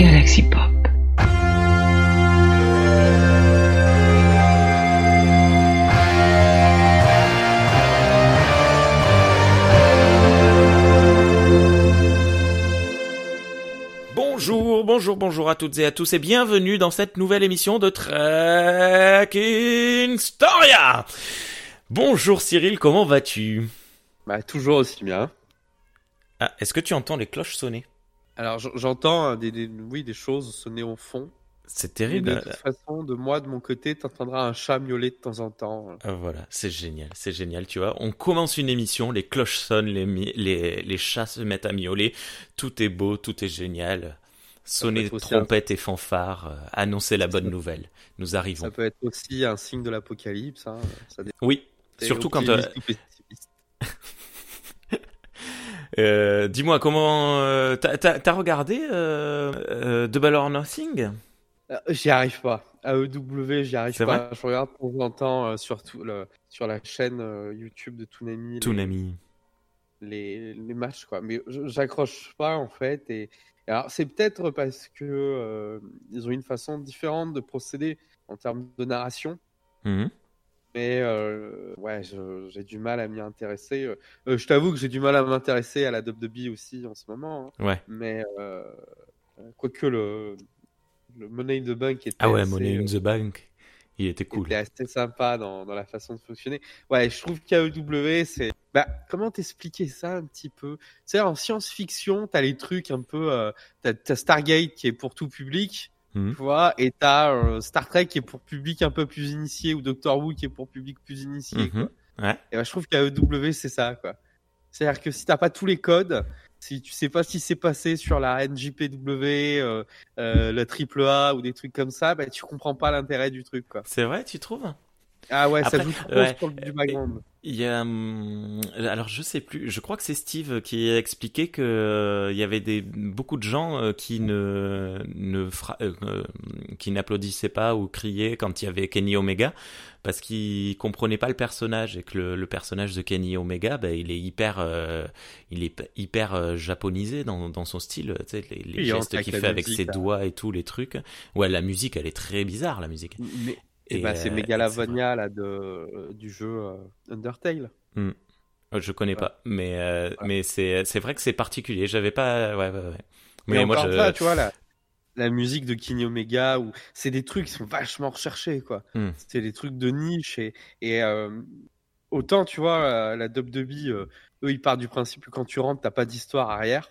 Galaxy Pop. Bonjour, bonjour, bonjour à toutes et à tous et bienvenue dans cette nouvelle émission de Trek Storia. Bonjour Cyril, comment vas-tu? Bah toujours aussi bien. Ah, est-ce que tu entends les cloches sonner? Alors j'entends euh, des, des- oui des choses sonner au fond. C'est terrible. de toute façon, de moi de mon côté, t'entendras un chat miauler de temps en temps. Ah, Voilà, c'est génial, c'est génial, tu vois. On commence une émission, les cloches sonnent, les, les, les chats se mettent à miauler, tout est beau, tout est génial. Sonner un- trompettes et fanfares, euh, annoncer la bonne nouvelle. Nous arrivons. Ça peut être aussi un signe de l'apocalypse. Hein. Ça. Oui, surtout quand... euh. euh, Dis-moi, comment... euh, T'as regardé euh, euh, Double or Nothing? J'y arrive pas. AEW, j'y arrive pas. Je regarde de temps en temps sur, tout le- sur la chaîne YouTube de Toonami Toonami. les, les matchs quoi. Mais j'accroche pas en fait. Et alors c'est peut-être parce que ils ont une façon différente de procéder en termes de narration. Mhm. Mais euh, ouais, j'ai du mal à m'y intéresser. Euh, euh, je t'avoue que j'ai du mal à m'intéresser à la WWE aussi en ce moment. hein. Ouais. Mais euh, quoique le, le Money in the Bank était, Ah ouais, assez, Money in the Bank. Il était cool. était assez sympa dans, dans la façon de fonctionner. Ouais, je trouve qu'AEW, c'est... Bah, comment t'expliquer ça un petit peu? Sais, en science-fiction, t'as les trucs un peu... t'as, t'as Stargate qui est pour tout public, Mhm. tu vois, et t'as euh, Star Trek qui est pour public un peu plus initié, ou Doctor Who qui est pour public plus initié, quoi. Mhm. Ouais. Et bah, je trouve qu'AEW, c'est ça, quoi. C'est-à-dire que si t'as pas tous les codes, si tu sais pas ce qui s'est passé sur la NJPW, euh, euh, la AAA ou des trucs comme ça, bah, tu comprends pas l'intérêt du truc, quoi. C'est vrai, tu trouves? Ah ouais, Après, ça joue trop ouais. sur le du background. Il y a, hum, alors je sais plus, je crois que c'est Steve qui a expliqué que euh, il y avait des beaucoup de gens euh, qui ne ne fra- euh, qui n'applaudissaient pas ou criaient quand il y avait Kenny Omega parce qu'ils comprenaient pas le personnage et que le, le personnage de Kenny Omega, ben, il est hyper il est hyper japonisé dans, dans son style, tu sais les, gestes qu'il fait avec musique, ses là. doigts et tout les trucs. Ouais, la musique, elle est très bizarre la musique. Mais, et, Et, bah, c'est euh, Megalavania là, de, euh, du jeu euh, Undertale. Euh, Je connais Ouais. pas, mais euh, Ouais. mais c'est c'est vrai que c'est particulier. J'avais pas, ouais ouais ouais. Mais Mais moi je, ça, tu vois, la, la musique de Kenny Omega, ou c'est des trucs qui sont vachement recherchés, quoi. Hmm. C'est des trucs de niche. Et, et euh, autant, tu vois, la, euh, eux, ils partent du principe que quand tu rentres, t'as pas d'histoire arrière.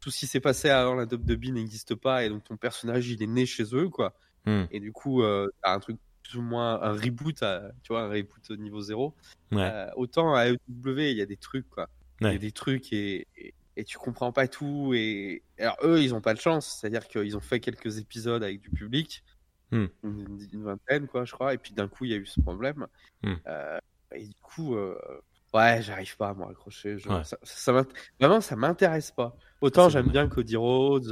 Tout ce qui s'est passé avant la WWE n'existe pas, et donc ton personnage, il est né chez eux, quoi. Hmm. Et du coup, euh, t'as un truc plus ou moins un reboot, à- tu vois, un reboot au niveau zéro. Ouais. Euh, autant à AEW, il y a des trucs, quoi. Il y a des trucs et, et, et tu comprends pas tout. Et alors eux, ils ont pas de chance. C'est-à-dire qu'ils ont fait quelques épisodes avec du public, Hmm. une, une vingtaine, quoi, je crois. Et puis d'un coup, il y a eu ce problème. Hmm. Euh, et du coup, euh, ouais, j'arrive pas à m'en accrocher. Je- Ouais. ça, ça vraiment, ça m'intéresse pas. Autant j'aime bien Cody Rhodes.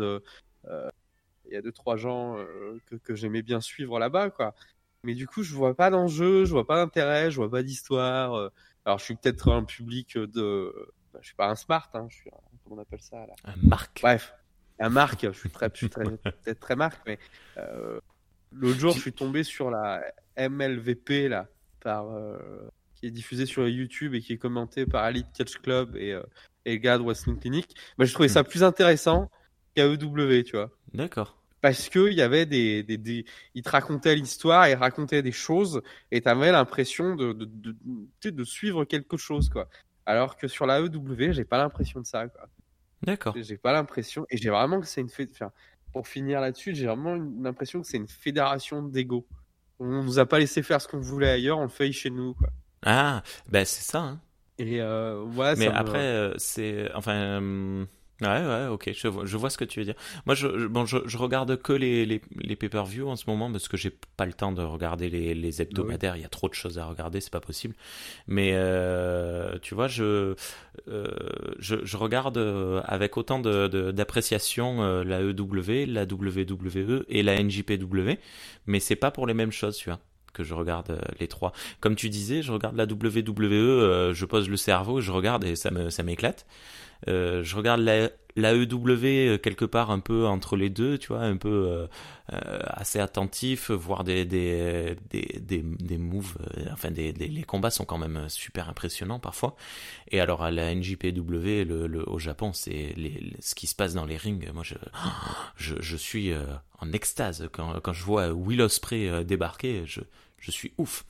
euh, Il y a deux trois gens euh, que, que j'aimais bien suivre là-bas, quoi. Mais du coup, je vois pas d'enjeu, je vois pas d'intérêt, je vois pas d'histoire. euh. Alors, je suis peut-être un public de. bah, je suis pas un smart, hein, je suis un... comment on appelle ça là? Un Marc. Bref, un marque. Je suis très, je suis très, peut-être très marque, mais euh, l'autre jour, je suis tombé sur la MLVP là, par euh, qui est diffusée sur YouTube et qui est commentée par Elite Catch Club et euh, et le gars de Wrestling Clinic. Bah, je trouvais ça plus intéressant qu'AEW, tu vois D'accord. parce que il y avait des, des, des il te racontait l'histoire il racontait des choses et t'avais l'impression de de, de, suivre quelque chose quoi alors que sur la EW j'ai pas l'impression de ça quoi D'accord. j'ai pas l'impression et j'ai vraiment que c'est une enfin, pour finir là-dessus j'ai vraiment l'impression que c'est une fédération d'ego on nous a pas laissé faire ce qu'on voulait ailleurs on le fait chez nous quoi Ah, ben c'est ça. Hein. et euh, ouais Mais ça après, euh, c'est, enfin, euh, ouais, ouais, ok, je vois, je vois ce que tu veux dire. Moi, je, je- bon, je, je regarde que les, les, les pay-per-view en ce moment parce que j'ai pas le temps de regarder les, les hebdomadaires. Il y a trop de choses à regarder, c'est pas possible. Mais euh, tu vois, je, euh, je, je regarde euh, avec autant de, de- d'appréciation euh, la EW, la WWE et la NJPW, mais c'est pas pour les mêmes choses, tu vois que je regarde les trois. Comme tu disais, je regarde la WWE, je pose le cerveau, je regarde et ça me ça m'éclate. Je regarde la, la EW quelque part un peu entre les deux, tu vois, un peu assez attentif, voir des des des des, des moves, enfin des, les combats sont quand même super impressionnants parfois. Et alors à la NJPW, le, le au Japon, c'est ce qui se passe dans les rings. Moi, je je, je suis en extase quand quand je vois Will Ospreay débarquer, je je suis ouf.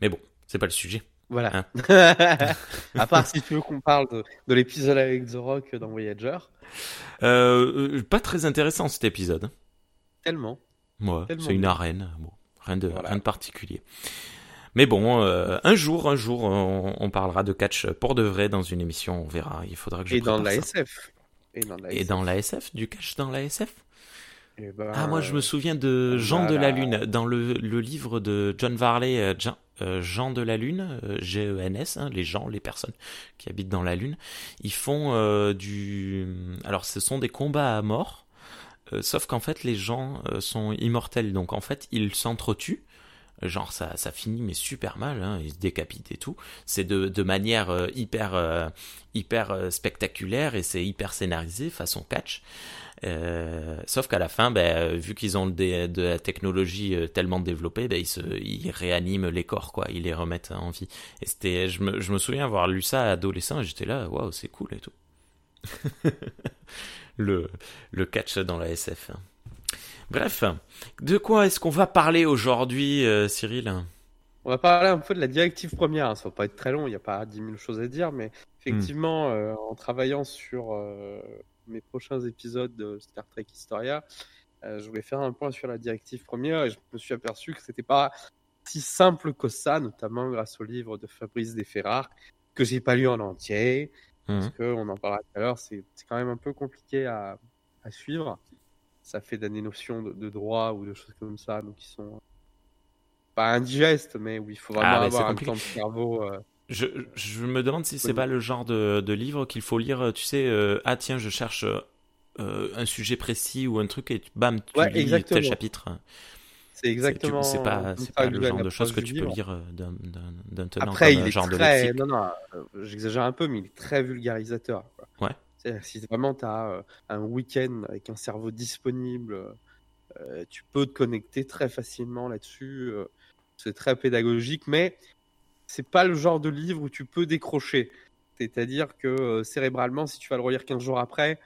Mais bon, c'est pas le sujet. Voilà. Hein. à part si tu veux qu'on parle de, l'épisode avec The Rock dans Voyager. Euh, pas très intéressant cet épisode. Tellement. Ouais, c'est une arène. Bon, rien, de, rien de particulier. Mais bon, euh, un jour, un jour, on, parlera de catch pour de vrai dans une émission. On verra. Il faudra que je Et dans la SF. Et dans la SF. Et dans la SF, du catch dans la SF. Eh ben, ah, moi je me souviens de Jean de la Lune dans le, le livre de John Varley, euh, Jean, euh, Jean de la Lune, euh, G-E-N-S, hein, les gens, les personnes qui habitent dans la Lune. Ils font du. Alors ce sont des combats à mort, sauf qu'en fait les gens sont immortels, donc en fait ils s'entretuent genre ça, ça finit mais super mal, hein, ils se décapitent et tout. C'est de, de manière hyper hyper spectaculaire et c'est hyper scénarisé façon catch. Euh, sauf qu'à la fin, ben, vu qu'ils ont de la technologie euh, tellement développée, ben, ils, se, ils réaniment les corps, quoi. Ils les remettent en vie. Et c'était, je me, je me souviens avoir lu ça adolescent, et j'étais là, waouh, c'est cool et tout. le, le catch dans la SF. Bref, de quoi est-ce qu'on va parler aujourd'hui, euh, Cyril? On va parler un peu de la directive première. Ça va pas être très long, il n'y a pas 10 000 choses à dire, mais effectivement, hmm. en travaillant sur mes prochains épisodes de Star Trek Historia, euh, je voulais faire un point sur la directive première et je me suis aperçu que c'était pas si simple que ça, notamment grâce au livre de Fabrice Desferrard, que j'ai pas lu en entier, parce mhm. qu'on en parlera tout à l'heure, c'est quand même un peu compliqué à, à suivre. Ça fait des notions de, droit ou de choses comme ça, donc qui sont pas indigestes, mais où il faut vraiment ah, avoir un temps de cerveau. Euh, je, je, me demande si c'est pas le genre de, de livre qu'il faut lire, tu sais, euh, ah tiens, je cherche euh, un sujet précis ou un truc et bam, tu lis exactement. tel chapitre. C'est exactement. C'est pas, le genre de choses que tu peux lire euh, d'un tenant Après, il est genre très... de Non, non, j'exagère un peu, mais il est très vulgarisateur. Ouais. Si vraiment tu as un week-end avec un cerveau disponible, tu peux te connecter très facilement là-dessus. c'est très pédagogique, mais c'est pas le genre de livre où tu peux décrocher. C'est-à-dire que euh, cérébralement, si tu vas le relire 15 jours après,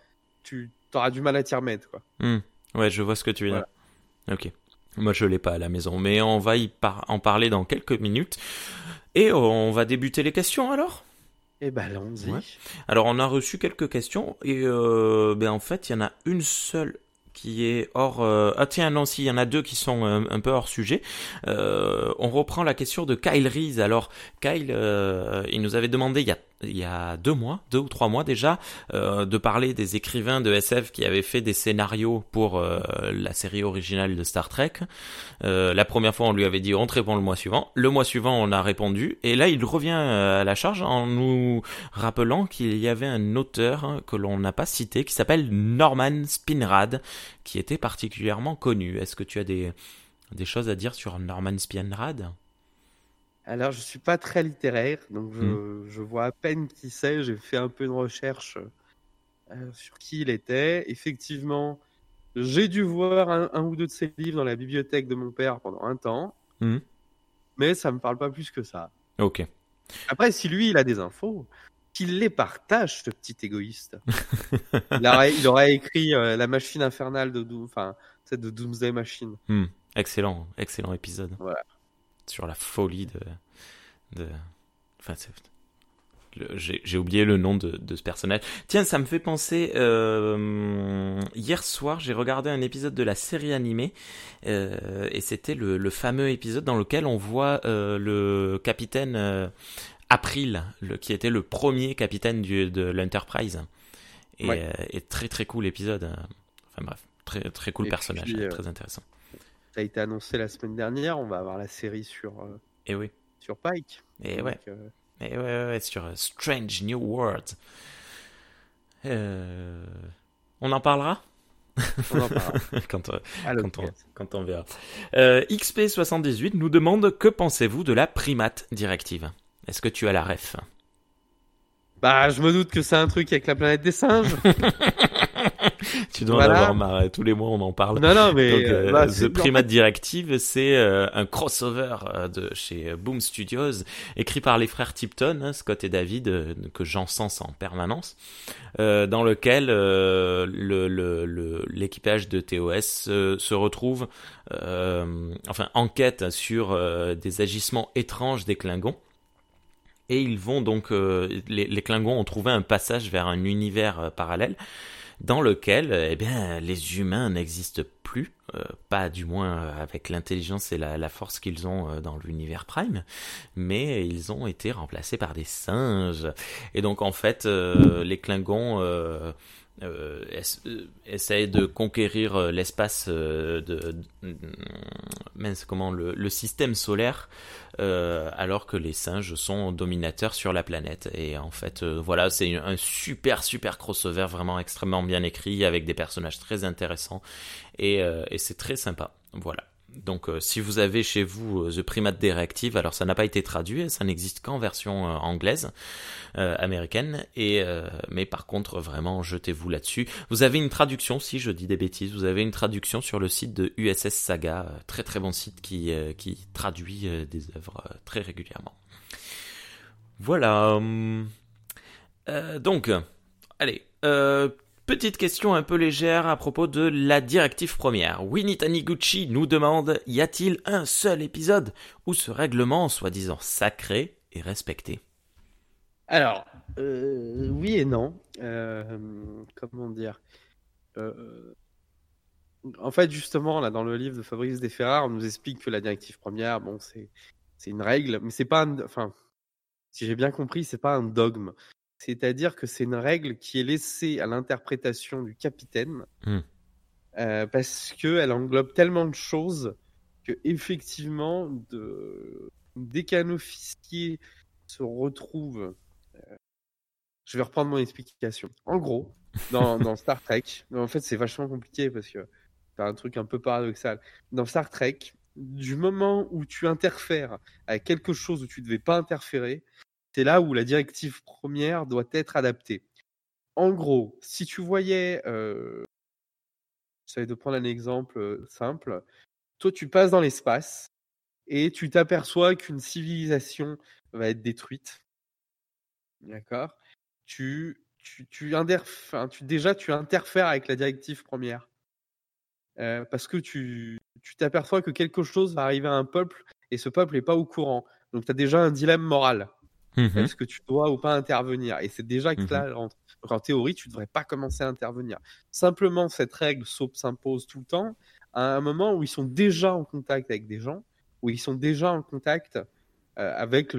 tu auras du mal à t'y remettre. Quoi. Hmm. Ouais, je vois ce que tu veux dire. Ok. Moi, je l'ai pas à la maison, mais on va y en parler dans quelques minutes. Et on va débuter les questions alors? Eh ben, allons-y. Alors, on a reçu quelques questions et euh, ben, en fait, il y en a une seule qui est hors... Euh, ah tiens, non, si, il y en a deux qui sont euh, un, peu hors sujet. Euh, on reprend la question de Kyle Reese. Alors, Kyle, il nous avait demandé il y a il y a deux mois, deux ou trois mois déjà, euh, de parler des écrivains de SF qui avaient fait des scénarios pour euh, la série originale de Star Trek. Euh, la première fois, on lui avait dit on te répond le mois suivant. Le mois suivant, on a répondu. Et là, il revient à la charge en nous rappelant qu'il y avait un auteur que l'on n'a pas cité qui s'appelle Norman Spinrad, qui était particulièrement connu. Est-ce que tu as des choses à dire sur Norman Spinrad? Alors, je suis pas très littéraire, donc je, hmm. je vois à peine qui c'est. J'ai fait un peu de recherche euh, sur qui il était. Effectivement, j'ai dû voir un, ou deux de ses livres dans la bibliothèque de mon père pendant un temps, hmm. mais ça me parle pas plus que ça. Ok. Après, si lui, il a des infos, qu'il les partage, ce petit égoïste. il, aurait, il, aurait, écrit euh, La machine infernale de, Doom, enfin, de Doomsday Machine. Hmm. Excellent, excellent épisode. Voilà sur la folie de. de... Enfin, j'ai oublié le nom de, de, ce personnage. Tiens, ça me fait penser. Euh, hier soir, j'ai regardé un épisode de la série animée euh, et c'était le, le, fameux épisode dans lequel on voit euh, le capitaine April, le, qui était le premier capitaine du, de l'Enterprise. Et, et, très très cool épisode. Enfin bref, très très cool personnage, très intéressant. Ça a été annoncé la semaine dernière. On va avoir la série sur. et euh, eh oui. Sur Pike. Et eh ouais. Et euh, eh ouais, ouais, sur euh, Strange New World. On en parlera? On en parlera. quand, quand, on, quand, on, verra. XP78 nous demande que pensez-vous de la primate directive? Est-ce que tu as la ref? Bah, je me doute que c'est un truc avec la planète des singes. tu dois en avoir marre. Tous les mois, on en parle. Non, non, mais Donc, euh, bah, The Primate Directive, c'est euh, un crossover euh, de chez Boom Studios, écrit par les frères Tipton, hein, Scott et David, que j'encense en permanence, dans lequel l'équipage le, le, de TOS se retrouve, enfin, enquête sur des agissements étranges des Klingons. Et ils vont donc, les, les Klingons ont trouvé un passage vers un univers parallèle dans lequel eh bien, les humains n'existent plus, euh, pas du moins euh, avec l'intelligence et la, force qu'ils ont euh, dans l'univers Prime, mais ils ont été remplacés par des singes. Et donc en fait, les Klingons euh, euh, essaye de conquérir euh, l'espace de, comment le, système solaire alors que les singes sont dominateurs sur la planète. Et en fait voilà c'est un super super crossover vraiment extrêmement bien écrit avec des personnages très intéressants. Et c'est très sympa. Voilà donc, euh, si vous avez chez vous euh, The Primate Directive, alors ça n'a pas été traduit, ça n'existe qu'en version euh, anglaise, américaine, et mais par contre, vraiment, jetez-vous là-dessus. Vous avez une traduction, si je dis des bêtises, vous avez une traduction sur le site de USS Saga, très très bon site qui qui traduit des œuvres très régulièrement. Voilà. donc, allez. Petite question un peu légère à propos de la directive première. Winnie Taniguchi nous demande y a-t-il un seul épisode où ce règlement, soi-disant sacré, est respecté? Alors, euh, oui et non. Euh, comment dire? Euh, En fait, justement, là, dans le livre de Fabrice Desferrard, on nous explique que la directive première, bon, c'est une règle, mais c'est pas, un, enfin, si j'ai bien compris, c'est pas un dogme. C'est-à-dire que c'est une règle qui est laissée à l'interprétation du capitaine mmh. euh, parce qu'elle englobe tellement de choses que effectivement, de... dès qu'un officier se retrouve, euh, je vais reprendre mon explication. En gros, dans, Star Trek, en fait c'est vachement compliqué parce que c'est un truc un peu paradoxal. Dans Star Trek, du moment où tu interfères avec quelque chose où tu ne devais pas interférer, c'est là où la directive première doit être adaptée. En gros, si tu voyais, euh, j'essaie de prendre un exemple euh, simple, toi tu passes dans l'espace et tu t'aperçois qu'une civilisation va être détruite. D'accord? Tu, tu, tu, déjà tu interfères avec la directive première. Euh, parce que tu t'aperçois que quelque chose va arriver à un peuple et ce peuple n'est pas au courant. Donc tu as déjà un dilemme moral. Mmh Est-ce que tu dois ou pas intervenir? Et c'est déjà que là, mmh en, théorie, tu ne devrais pas commencer à intervenir. Simplement, cette règle s'impose tout le temps à un moment où ils sont déjà en contact avec des gens, où ils sont déjà en contact euh, avec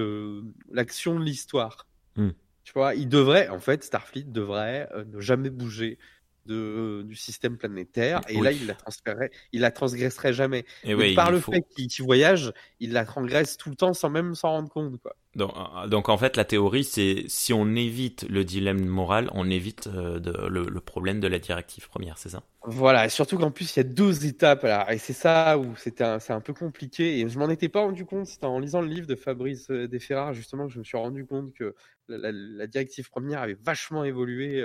l'action de l'histoire. Mmh. Tu vois, ils devraient, en fait, Starfleet devrait euh, ne jamais bouger de, du système planétaire et là il la transférerait, il la transgresserait jamais. Et par le fait qu'il voyage, il la transgresse tout le temps sans même s'en rendre compte quoi. Donc, euh, donc, en fait la théorie c'est si on évite le dilemme moral, on évite euh, de, le, problème de la directive première, c'est ça? Voilà, et surtout qu'en plus il y a deux étapes là, et c'est ça où c'était c'est un peu compliqué et je m'en étais pas rendu compte, c'était en lisant le livre de Fabrice euh, Desferrard justement que je me suis rendu compte que la, directive première avait vachement évolué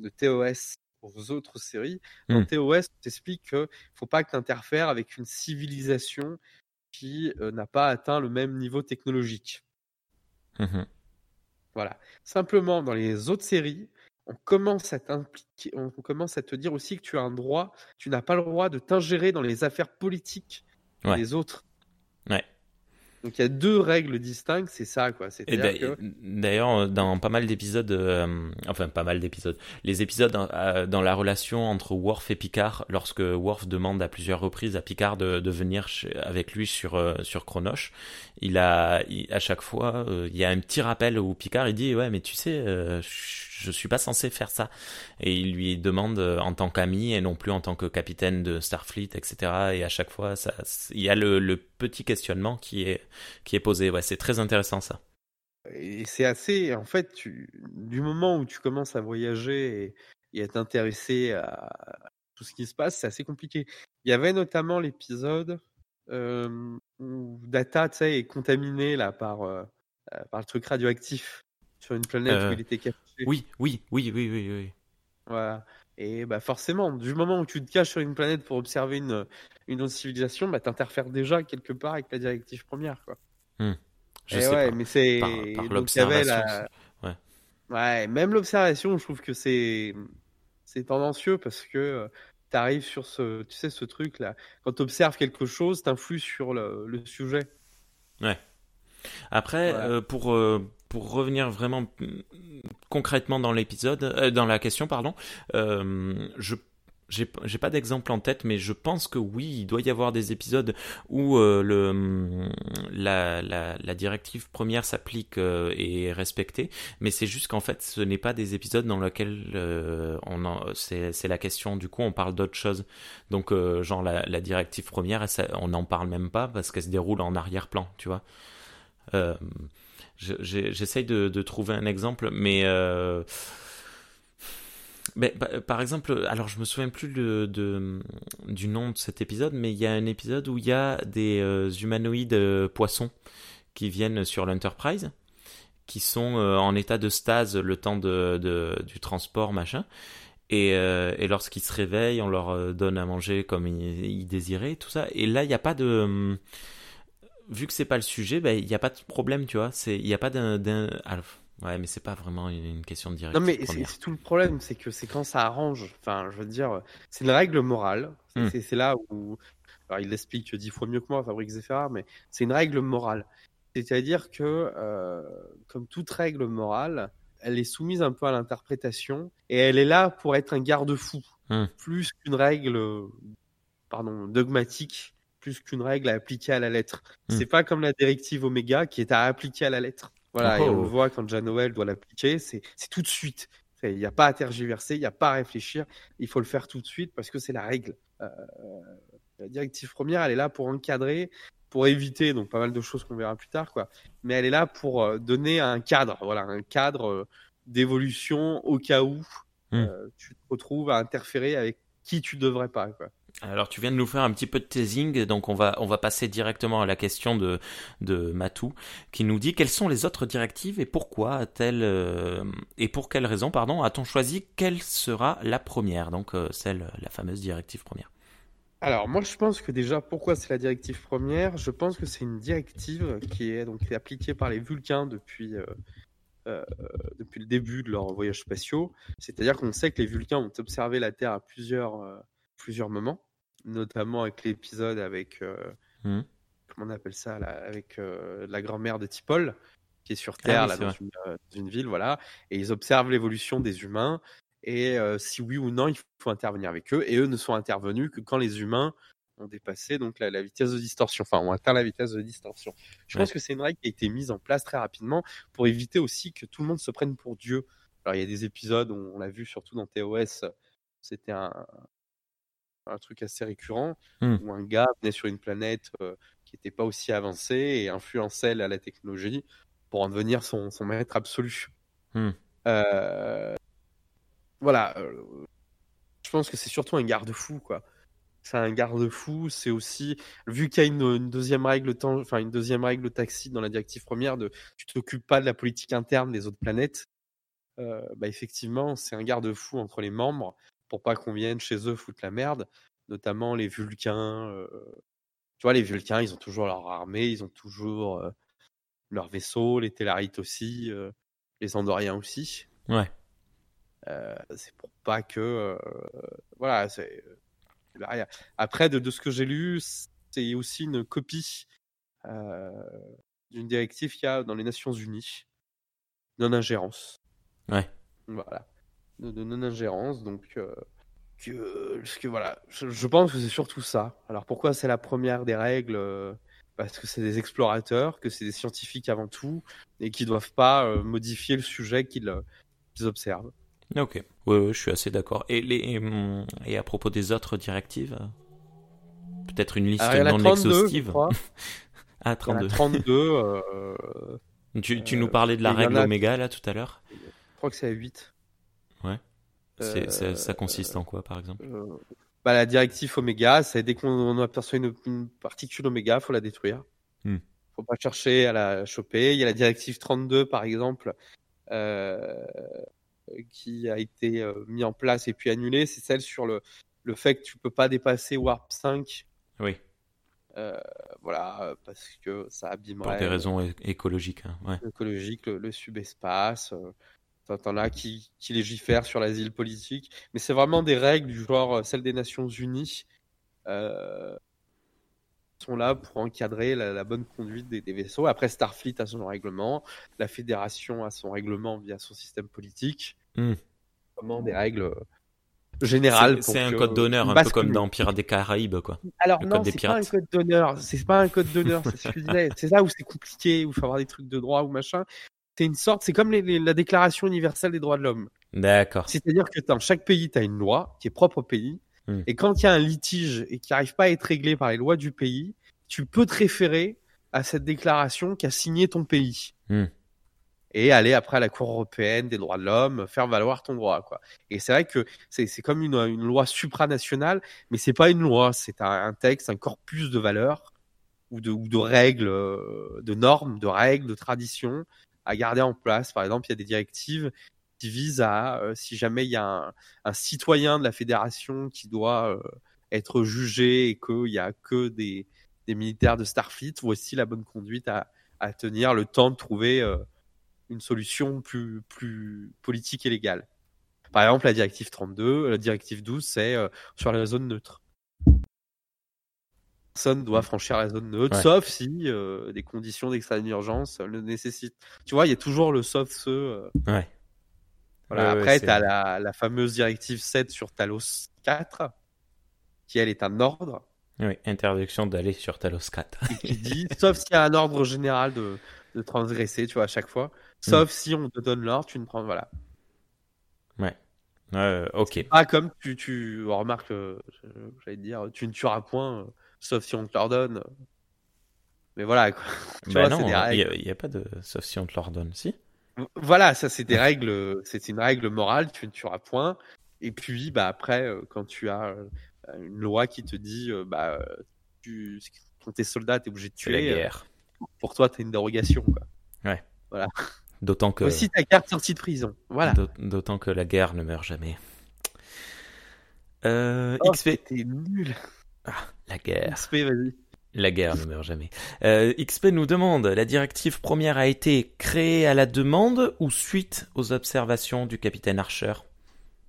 de TOS aux autres séries. Dans mmh. TOS, on t'explique qu'il ne faut pas que tu interfères avec une civilisation qui euh, n'a pas atteint le même niveau technologique. Mmh voilà. Simplement, dans les autres séries, on commence à t'impliquer, on commence à te dire aussi que tu as un droit, tu n'as pas le droit de t'ingérer dans les affaires politiques des autres. Donc il y a deux règles distinctes, c'est ça quoi. D'ailleurs, dans pas mal d'épisodes, euh, enfin pas mal d'épisodes, les épisodes euh, dans la relation entre Worf et Picard, lorsque Worf demande à plusieurs reprises à Picard de, venir avec lui sur euh, sur Kronosh, il a à chaque fois il y a un petit rappel où Picard il dit ouais mais tu sais je suis pas censé faire ça. Et il lui demande euh, en tant qu'ami et non plus en tant que capitaine de Starfleet, etc. Et à chaque fois, il y a le, petit questionnement qui est, qui est posé. Ouais, c'est très intéressant ça. Et c'est assez, en fait, du moment où tu commences à voyager et, à t'intéresser à tout ce qui se passe, c'est assez compliqué. Il y avait notamment l'épisode où Data, est contaminé là par, euh, par le truc radioactif sur une planète où il était caché. Oui, oui, oui, oui, oui, oui. Voilà. Et bah forcément, du moment où tu te caches sur une planète pour observer une, une autre civilisation, bah t'interfères déjà quelque part avec la directive première, quoi. Hmm. Je et sais ouais, pas. mais c'est Par, par l'observation. la- Ouais. Ouais, même l'observation, je trouve que c'est c'est tendancieux parce que tu arrives sur ce tu sais ce truc là, quand tu observes quelque chose, t'influes sur le, le sujet. Après, Voilà. euh, pour euh, pour revenir vraiment mm, concrètement dans l'épisode, euh, dans la question, pardon, euh, je j'ai pas d'exemple en tête, mais je pense que oui, il doit y avoir des épisodes où euh, le mm, la, la la directive première s'applique euh, et est respectée, mais c'est juste qu'en fait, ce n'est pas des épisodes dans lesquels euh, on c'est la question. Du coup, on parle d'autre chose. Donc, euh, genre la, la directive première, elle, on n'en parle même pas parce qu'elle se déroule en arrière-plan, tu vois. J'essaye de, trouver un exemple, mais, euh, mais par exemple, alors je me souviens plus de, du nom de cet épisode, mais il y a un épisode où il y a des euh, humanoïdes euh, poissons qui viennent sur l'Enterprise, qui sont en état de stase le temps de, du transport, machin. Et, et lorsqu'ils se réveillent, on leur donne à manger comme ils, ils désiraient, tout ça. Et là, il n'y a pas de hum, vu que c'est pas le sujet, ben il n'y a pas de problème, tu vois. Il n'y a pas d'un ouais, mais c'est pas vraiment une, question de Non directive mais c'est tout le problème, c'est que c'est quand ça arrange. Enfin, je veux dire, c'est une règle morale. C'est Hmm. là où alors il l'explique dix fois mieux que moi, Fabrice Zeffera, mais c'est une règle morale. C'est-à-dire que euh, comme toute règle morale, elle est soumise un peu à l'interprétation et elle est là pour être un garde-fou, Hmm. plus qu'une règle, pardon, dogmatique, plus qu'une règle à appliquer à la lettre. Hmm. C'est pas comme la directive Oméga qui est à appliquer à la lettre. Voilà, et on Oh. le voit quand Jean Noël doit l'appliquer, c'est tout de suite. Il n'y a pas à tergiverser, il n'y a pas à réfléchir, il faut le faire tout de suite parce que c'est la règle. Euh, la directive première, elle est là pour encadrer, pour éviter donc pas mal de choses qu'on verra plus tard, quoi. Mais elle est là pour euh, donner un cadre, voilà, un cadre euh, d'évolution au cas où Hmm. euh, tu te retrouves à interférer avec qui tu devrais pas, quoi. Alors tu viens de nous faire un petit peu de teasing, donc on va on va passer directement à la question de de Matou qui nous dit quelles sont les autres directives et pourquoi a-t-elle euh, et pour quelles raisons pardon a-t-on choisi quelle sera la première donc euh, celle la fameuse directive première? Alors, moi, je pense que déjà, pourquoi c'est la directive première? Je pense que c'est une directive qui est donc appliquée par les Vulcains depuis, euh, depuis le début de leurs voyages spatiaux. C'est-à-dire qu'on sait que les Vulcains ont observé la Terre à plusieurs, plusieurs moments, notamment avec l'épisode avec, Mhm. comment on appelle ça, là, avec euh, la grand-mère de Tipol, qui est sur Ah Terre, oui, là, dans, une, euh, dans une ville, voilà, et ils observent l'évolution des humains. Et si oui ou non, il faut intervenir avec eux. Et eux ne sont intervenus que quand les humains ont dépassé donc la, la vitesse de distorsion, enfin ont atteint la vitesse de distorsion. Je Ouais. pense que c'est une règle qui a été mise en place très rapidement pour éviter aussi que tout le monde se prenne pour Dieu. Alors il y a des épisodes, on, on l'a vu surtout dans TOS, c'était un, un truc assez récurrent Hmm. où un gars venait sur une planète euh, qui n'était pas aussi avancée et influençait la, la technologie pour en devenir son, son maître absolu. Hmm. Euh, voilà, euh, je pense que c'est surtout un garde-fou, quoi. C'est un garde-fou, c'est aussi vu qu'il y a une, une deuxième règle, temps- enfin une deuxième règle taxi dans la directive première de tu t'occupes pas de la politique interne des autres planètes. euh, bah effectivement, c'est un garde-fou entre les membres pour pas qu'on vienne chez eux foutre la merde, notamment les Vulcains. euh, tu vois, les Vulcains, ils ont toujours leur armée, ils ont toujours euh, leur vaisseau, les Tellarites aussi, euh, les Andoriens aussi. Ouais. C'est pour pas que voilà c'est après de, de ce que j'ai lu c'est aussi une copie d'une directive qu'il y a dans les Nations Unies non ingérence Ouais. voilà de, de non ingérence donc euh, que, parce que voilà je, je pense que c'est surtout ça alors pourquoi c'est la première des règles euh, parce que c'est des explorateurs que c'est des scientifiques avant tout et qui doivent pas euh, modifier le sujet qu'ils observent Ok. Ouais, ouais, je suis assez d'accord. Et les et, hum, et à propos des autres directives, peut-être une liste Alors, il y en a non 32, je exhaustive. Ah, Il y en a 32. 32. euh, Tu, tu nous parlais de la règle oméga là tout à l'heure. je crois que c'est à 8. C'est- Euh, ça consiste en quoi par exemple? Euh, bah, la directive oméga, c'est dès qu'on aperçoit une, une particule oméga, faut la détruire. Hmm. Faut pas chercher à la choper. Il y a la directive 32, par exemple, qui a été mis en place et puis annulé, c'est celle sur le, le fait que tu peux pas dépasser Warp 5. Oui. voilà, parce que ça abîmerait. Pour des raisons écologiques. Hein, ouais. Écologiques, le, subespace. T'en as qui, qui légifèrent sur l'asile politique, mais c'est vraiment des règles du genre celle des Nations Unies. Euh, sont là pour encadrer la, bonne conduite des, vaisseaux. Après, Starfleet a son règlement, la Fédération a son règlement via son système politique. Hmm. Vraiment des règles générales. C'est un code d'honneur, un peu comme dans Pirates des Caraïbes, quoi. Alors non, c'est pas un code d'honneur. C'est pas un code d'honneur. c'est ce que je disais. C'est ça où c'est compliqué, où il faut avoir des trucs de droit ou machin. C'est une sorte, c'est comme la Déclaration universelle des droits de l'homme. D'accord. C'est-à-dire que dans chaque pays, tu as une loi qui est propre au pays Hmm. Et quand il y a un litige et qui n'arrive pas à être réglé par les lois du pays, tu peux te référer à cette déclaration qu'a signé ton pays. Hmm. Et aller après à la Cour européenne des droits de l'homme, faire valoir ton droit, quoi. Et c'est vrai que c'est comme une, une, loi supranationale, mais c'est pas une loi, c'est un, texte, un corpus de valeurs ou de, ou de règles, euh, de normes, de règles, de traditions à garder en place. Par exemple, il y a des directives qui vise à, euh, si jamais il y a un, citoyen de la fédération qui doit euh, être jugé et qu'il n'y a que des, militaires de Starfleet, voici la bonne conduite à, tenir le temps de trouver euh, une solution plus, plus politique et légale. Par exemple, la directive 32, la directive 12, c'est sur la zone neutre. Personne doit franchir la zone neutre, sauf si des conditions d'extrême urgence le nécessitent. Tu vois, il y a toujours le sauf ce. Ouais après, tu as la, la, fameuse directive 7 sur Talos 4, qui elle est un ordre. Oui, interdiction d'aller sur Talos 4. qui dit, sauf s'il y a un ordre général de, de, transgresser, tu vois, à chaque fois. Sauf mm. si on te donne l'ordre, tu ne prends. Voilà. Ouais. Euh, ok. Ah, comme tu, tu remarques, euh, j'allais dire, tu ne tueras point, euh, sauf si on te l'ordonne. Mais voilà, quoi. Tu bah vois, non, il n'y a, a, pas de sauf si on te l'ordonne, si voilà, ça c'est des règles, c'est une règle morale, tu ne tueras point. Et puis, bah après, euh, quand tu as euh, une loi qui te dit, euh, bah, tu, quand t'es soldat, t'es obligé de tuer. la guerre. Pour toi, t'as une dérogation, quoi. Ouais. Voilà. D'autant que. Aussi ta carte sortie de prison. Voilà. D'autant que la guerre ne meurt jamais. Euh, oh, XP. T'es nul. Ah, la guerre. XP, vas-y. La guerre ne meurt jamais. Euh, XP nous demande, la directive première a été créée à la demande ou suite aux observations du capitaine Archer?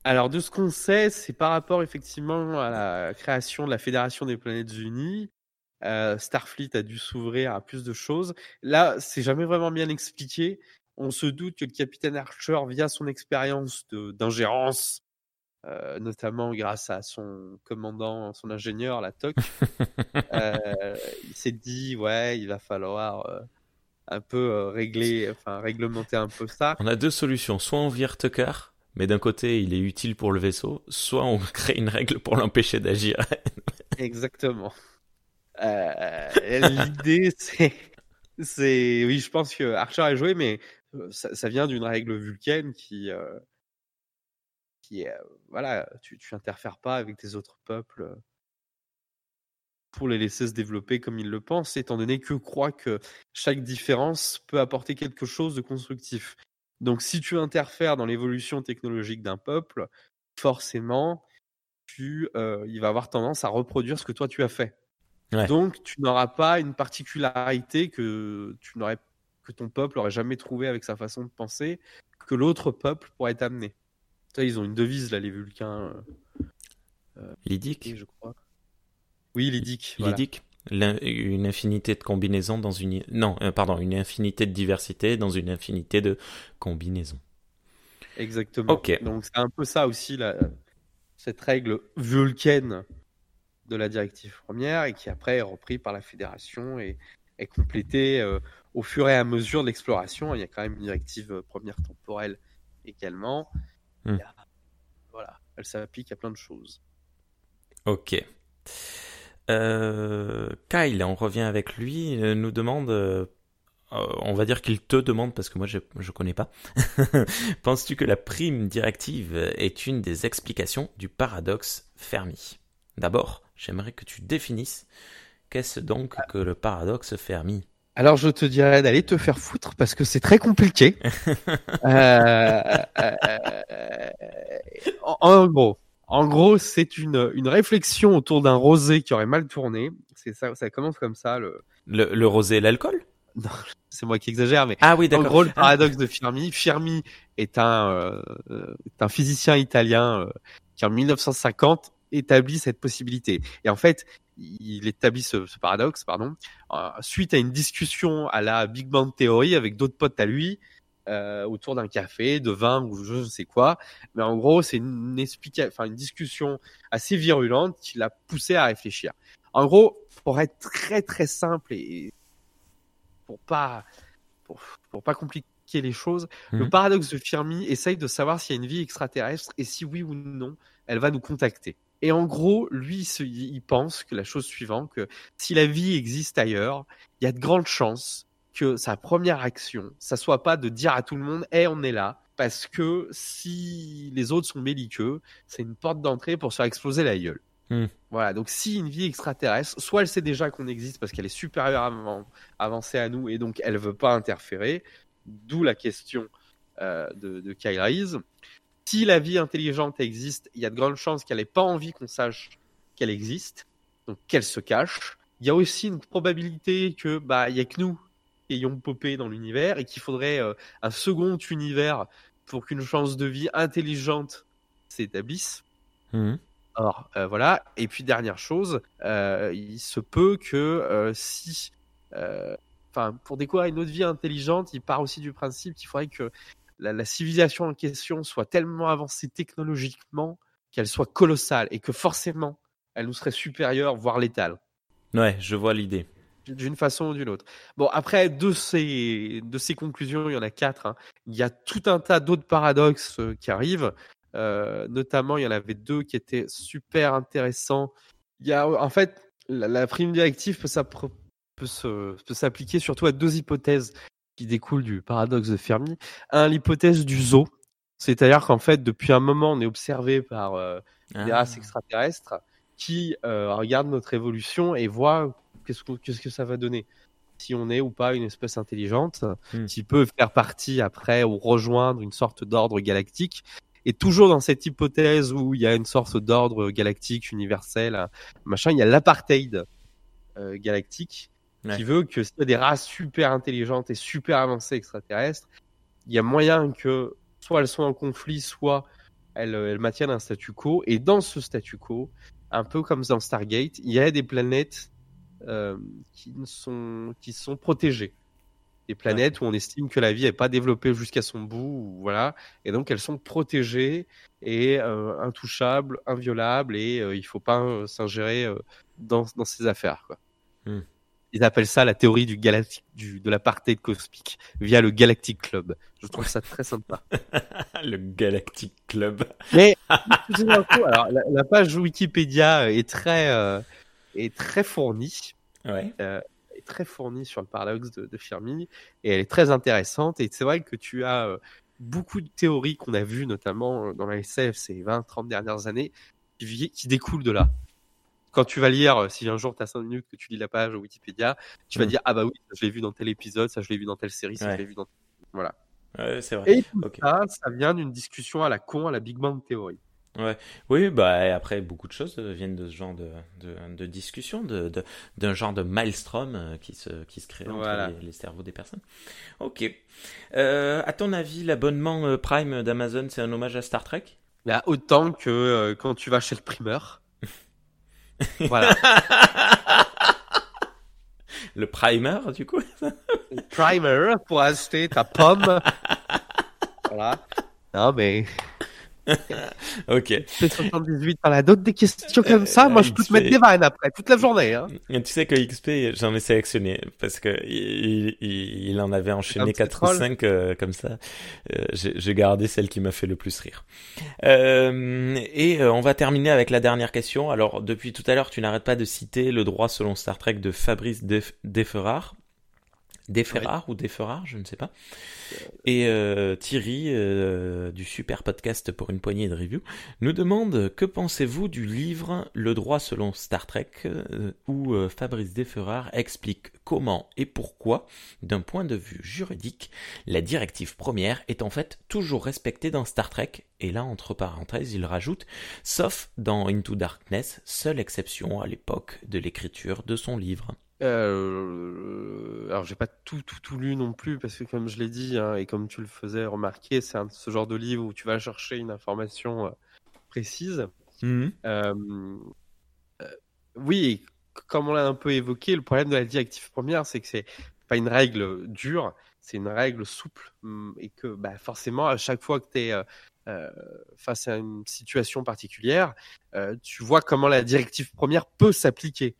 Alors de ce qu'on sait, c'est par rapport effectivement à la création de la Fédération des planètes unies. Euh, Starfleet a dû s'ouvrir à plus de choses. Là, c'est jamais vraiment bien expliqué. On se doute que le capitaine Archer, via son expérience d'ingérence euh, notamment grâce à son commandant, son ingénieur, la TOC. euh, il s'est dit, ouais, il va falloir euh, un peu régler, enfin réglementer un peu ça. On a deux solutions, soit on vire Tucker, mais d'un côté il est utile pour le vaisseau, soit on crée une règle pour l'empêcher d'agir. Exactement. L'idée, c'est, c'est, oui, je pense que Archer a joué, mais ça, ça vient d'une règle vulcaine qui voilà, tu, tu interfères pas avec tes autres peuples pour les laisser se développer comme ils le pensent, étant donné que croient que chaque différence peut apporter quelque chose de constructif. Donc si tu interfères dans l'évolution technologique d'un peuple, forcément, tu, il va avoir tendance à reproduire ce que toi tu as fait. Donc tu n'auras pas une particularité que tu n'aurais que ton peuple aurait jamais trouvé avec sa façon de penser, que l'autre peuple pourrait t'amener ils ont une devise, là, les Vulcains. Euh, Lydique je crois. Oui, Lydique. Lydique Une infinité de combinaisons dans une. Non, euh, pardon, une infinité de diversité dans une infinité de combinaisons. Exactement. Ok. Donc, c'est un peu ça aussi, la... cette règle vulcaine de la directive première et qui après est repris par la fédération et est complétée euh, au fur et à mesure de l'exploration. Il y a quand même une directive première temporelle également. Hmm. Voilà, elle s'applique à plein de choses. Ok. Euh, Kyle, on revient avec lui, nous demande, euh, on va dire qu'il te demande parce que moi je ne connais pas. Penses-tu que la prime directive est une des explications du paradoxe Fermi? D'abord, j'aimerais que tu définisses qu'est-ce donc que le paradoxe Fermi? Alors je te dirais d'aller te faire foutre parce que c'est très compliqué. euh, euh, en, en, gros, en gros, c'est une, une réflexion autour d'un rosé qui aurait mal tourné. C'est ça, ça commence comme ça. Le, le, le rosé, l'alcool? Non, c'est moi qui exagère, mais ah oui, en d'accord. gros, le paradoxe de Fermi. Fermi est un, euh, est un physicien italien euh, qui en 1950 établit cette possibilité. Et en fait, il établit ce, ce paradoxe, pardon, euh, suite à une discussion à la Big Bang Theory avec d'autres potes à lui euh, autour d'un café, de vin ou je sais quoi. Mais en gros, c'est une, explica- enfin, une discussion assez virulente qui l'a poussé à réfléchir. En gros, pour être très très simple et pour pas pour, pour pas compliquer les choses, le Mhm. paradoxe de Fermi essaye de savoir s'il y a une vie extraterrestre et si oui ou non, elle va nous contacter. Et en gros, lui, il se- il pense que la chose suivante, que si la vie existe ailleurs, il y a de grandes chances que sa première action, ça soit pas de dire à tout le monde, eh, on est là, parce que si les autres sont belliqueux, c'est une porte d'entrée pour se faire exploser la gueule. Hmm. Voilà, donc si une vie extraterrestre, soit elle sait déjà qu'on existe parce qu'elle est supérieure avant- avancée à nous et donc elle veut pas interférer, d'où la question euh, de, de Kyle Reese. Si la vie intelligente existe, il y a de grandes chances qu'elle n'ait pas envie qu'on sache qu'elle existe, donc qu'elle se cache. Il y a aussi une probabilité que bah il y a que nous qui ayons popé dans l'univers et qu'il faudrait euh, un second univers pour qu'une chance de vie intelligente s'établisse. Mhm. Or, euh, voilà. Et puis dernière chose, euh, il se peut que si, enfin, pour découvrir une autre vie intelligente, il part aussi du principe qu'il faudrait que la, la civilisation en question soit tellement avancée technologiquement qu'elle soit colossale et que forcément elle nous serait supérieure, voire létale, Ouais, je vois l'idée. d'une façon ou d'une autre. Bon, après de ces de ces conclusions, il y en a quatre. hein. Il y a tout un tas d'autres paradoxes euh, qui arrivent. Euh, notamment, il y en avait deux qui étaient super intéressants. Il y a, en fait, la, la prime directive peut s'appliquer surtout à deux hypothèses qui découlent du paradoxe de Fermi. Un, l'hypothèse du zoo, c'est-à-dire qu'en fait, depuis un moment, on est observé par euh, des Ah. races extraterrestres qui euh, regardent notre évolution et voient qu'est-ce que, qu'est-ce que ça va donner. Si on est ou pas une espèce intelligente, Hmm. qui peut faire partie après ou rejoindre une sorte d'ordre galactique. Et toujours dans cette hypothèse où il y a une sorte d'ordre galactique universel, machin, il y a l'apartheid euh, galactique Ouais. qui veut que s'il y a des races super intelligentes et super avancées extraterrestres, il y a moyen que soit elles soient en conflit, soit elles, elles maintiennent un statu quo. Et dans ce statu quo, un peu comme dans Stargate, il y a des planètes euh, qui ne sont qui sont protégées. Des planètes où on estime que la vie n'est pas développée jusqu'à son bout, ou voilà, et donc elles sont protégées et euh, intouchables, inviolables, et euh, il faut pas euh, s'ingérer euh, dans, dans ces affaires. Quoi. Hmm. Ils appellent ça la théorie du galactique, du, de l'apartheid cosmique via le Galactic Club. Je trouve ça très sympa. le Galactic Club. Mais alors la, la page Wikipédia est très euh, est très fournie, Ouais. est très fournie sur le paradoxe de, de Fermi et elle est très intéressante. Et c'est vrai que tu as euh, beaucoup de théories qu'on a vues notamment euh, dans la SF ces 20-30 dernières années qui, qui découlent de là. Quand tu vas lire, euh, si un jour tu as 5 minutes que tu lis la page Wikipédia, tu vas Mm. dire ah bah oui, ça, je l'ai vu dans tel épisode, ça je l'ai vu dans telle série, ça Ouais. je l'ai vu dans voilà. Ouais, c'est vrai. Et tout ça, ça vient d'une discussion à la con à la Big Bang Theory. Oui, bah après beaucoup de choses euh, viennent de ce genre de, de, de discussion, de, de- d'un genre de maelstrom euh, qui se, qui se crée entre Voilà. les, les cerveaux des personnes. Ok. Euh, à ton avis, l'abonnement Prime d'Amazon, c'est un hommage à Star Trek? Là, autant que euh, quand tu vas chez le primeur. Voilà. Le primer, du coup Le primer pour acheter ta pomme. voilà. Non, mais Ok. P78, t'en as d'autres des questions comme ça Moi, je peux te mettre des vannes après, toute la journée. Hein. Tu sais que XP, j'en ai sélectionné parce que il, il, il en avait enchaîné petit 4 ou troll. 5 euh, comme ça. Euh, J'ai gardé celle qui m'a fait le plus rire. Euh, et on va terminer avec la dernière question. Alors, depuis tout à l'heure, tu n'arrêtes pas de citer le droit selon Star Trek de Fabrice Def Defferard. Des Ferrars ou des Ferrars, je ne sais pas. Et euh, Thierry, euh, du super podcast pour une poignée de reviews, nous demande que pensez-vous du livre Le droit selon Star Trek, euh, où Fabrice Desferrard explique comment et pourquoi, d'un point de vue juridique, la directive première est en fait toujours respectée dans Star Trek, et là, entre parenthèses, il rajoute, sauf dans Into Darkness, seule exception à l'époque de l'écriture de son livre. Euh, alors j'ai pas tout, tout, tout lu non plus parce que comme je l'ai dit hein, et comme tu le faisais remarquer, c'est ce genre de livre où tu vas chercher une information euh, précise. Mmh. Euh, oui, comme on l'a un peu évoqué, le problème de la directive première, c'est que c'est pas une règle dure, c'est une règle souple mmh, et que bah, forcément à chaque fois que tu es face à une situation particulière, tu vois comment la directive première peut s'appliquer.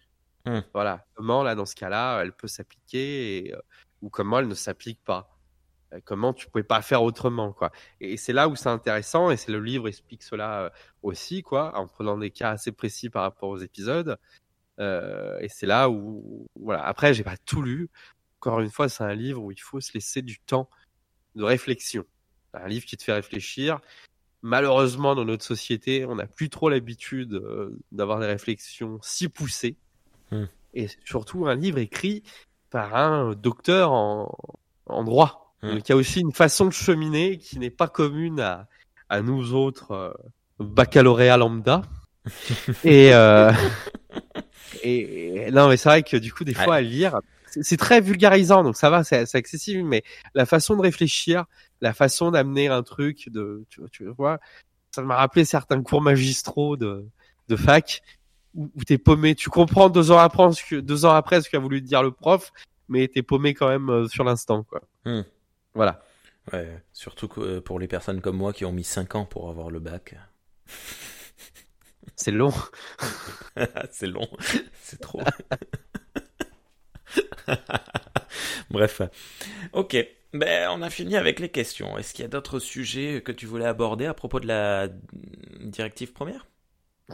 Mmh. Voilà. Comment, là, dans ce cas-là, elle peut s'appliquer euh, ou comment elle ne s'applique pas. Euh, comment tu pouvais pas faire autrement, quoi. Et c'est là où c'est intéressant, et c'est le livre explique cela euh, aussi, quoi, en prenant des cas assez précis par rapport aux épisodes. et c'est là où, voilà. Après, j'ai pas tout lu. Encore une fois, c'est un livre où il faut se laisser du temps de réflexion. Un livre qui te fait réfléchir. Malheureusement, dans notre société, on n'a plus trop l'habitude d'avoir des réflexions si poussées. Hmm. Et surtout un livre écrit par un docteur en, en droit. Hmm. Donc il y a aussi une façon de cheminer qui n'est pas commune à, à nous autres euh, baccalauréat lambda. et, euh, et, non mais c'est vrai que du coup des fois à lire c'est très vulgarisant donc ça va c'est accessible mais la façon de réfléchir la façon d'amener un truc de tu, tu vois ça m'a rappelé certains cours magistraux de de fac où, t'es paumé. Tu comprends deux ans après ce que deux ans après ce qu'a voulu dire le prof, mais t'es paumé quand même euh, sur l'instant, quoi. Hmm. Voilà. Ouais, surtout euh, pour les personnes comme moi qui ont mis 5 ans pour avoir le bac. C'est long. c'est long. C'est trop. Bref. Ok. Ben, on a fini avec les questions. Est-ce qu'il y a d'autres sujets que tu voulais aborder à propos de la directive première?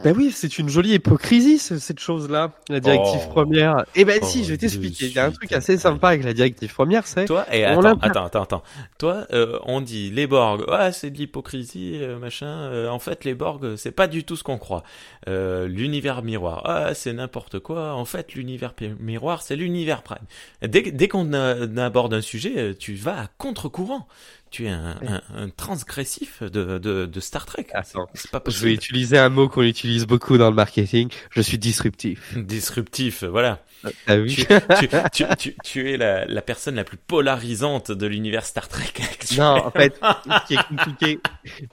Ben oui, c'est une jolie hypocrisie cette chose-là, la directive oh. première. Eh ben si, je vais oh, t'expliquer. Il y a un truc assez sympa avec la directive première, c'est. Toi, et attends, attends, attends, attends. Toi, euh, on dit les Borg, ouais, c'est de l'hypocrisie, euh, machin. Euh, en fait, les Borg, c'est pas du tout ce qu'on croit. l'univers miroir, ah, c'est n'importe quoi. En fait, l'univers miroir, c'est l'univers prime. Dès, dès qu'on aborde un sujet, tu vas à contre-courant tu es un, un, transgressif de, de, de, Star Trek. C'est pas possible. Je vais utiliser un mot qu'on utilise beaucoup dans le marketing. Je suis disruptif. Disruptif, voilà. Ah oui. tu, tu, tu, tu, es la, la, personne la plus polarisante de l'univers Star Trek. Non, en fait, qui est compliqué.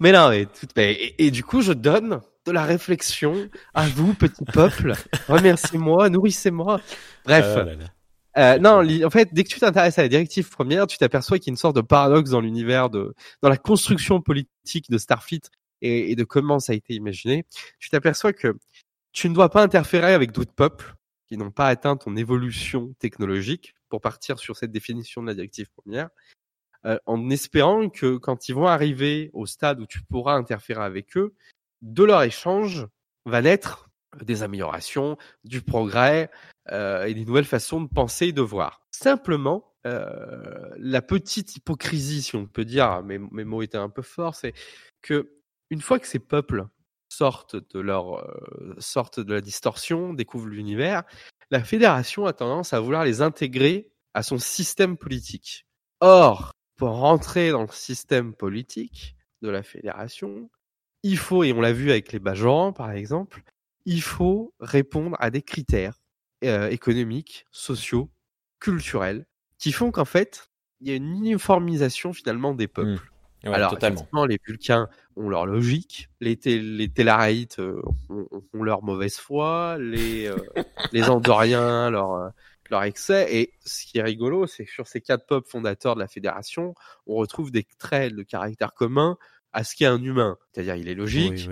Mais non, mais, tout, et, et, du coup, je donne de la réflexion à vous, petit peuple. Remerciez-moi, nourrissez-moi. Bref. Oh euh, non, en fait, dès que tu t'intéresses à la directive première, tu t'aperçois qu'il y a une sorte de paradoxe dans l'univers de, dans la construction politique de Starfleet et, de comment ça a été imaginé. Tu t'aperçois que tu ne dois pas interférer avec d'autres peuples qui n'ont pas atteint ton évolution technologique pour partir sur cette définition de la directive première, euh, en espérant que quand ils vont arriver au stade où tu pourras interférer avec eux, de leur échange va naître des améliorations, du progrès euh, et des nouvelles façons de penser et de voir. Simplement, euh, la petite hypocrisie, si on peut dire, mes, mots étaient un peu forts, c'est que une fois que ces peuples sortent de leur euh, sortent de la distorsion, découvrent l'univers, la fédération a tendance à vouloir les intégrer à son système politique. Or, pour rentrer dans le système politique de la fédération, il faut, et on l'a vu avec les Bajorans par exemple, il faut répondre à des critères euh, économiques, sociaux, culturels, qui font qu'en fait, il y a une uniformisation finalement des peuples. Mmh. Alors, totalement. les Vulcains ont leur logique, les, les Tellarites euh, ont, leur mauvaise foi, les, euh, les Andoriens leur, leur excès. Et ce qui est rigolo, c'est que sur ces quatre peuples fondateurs de la Fédération, on retrouve des traits de caractère commun à ce qu'est un humain. C'est-à-dire, il est logique,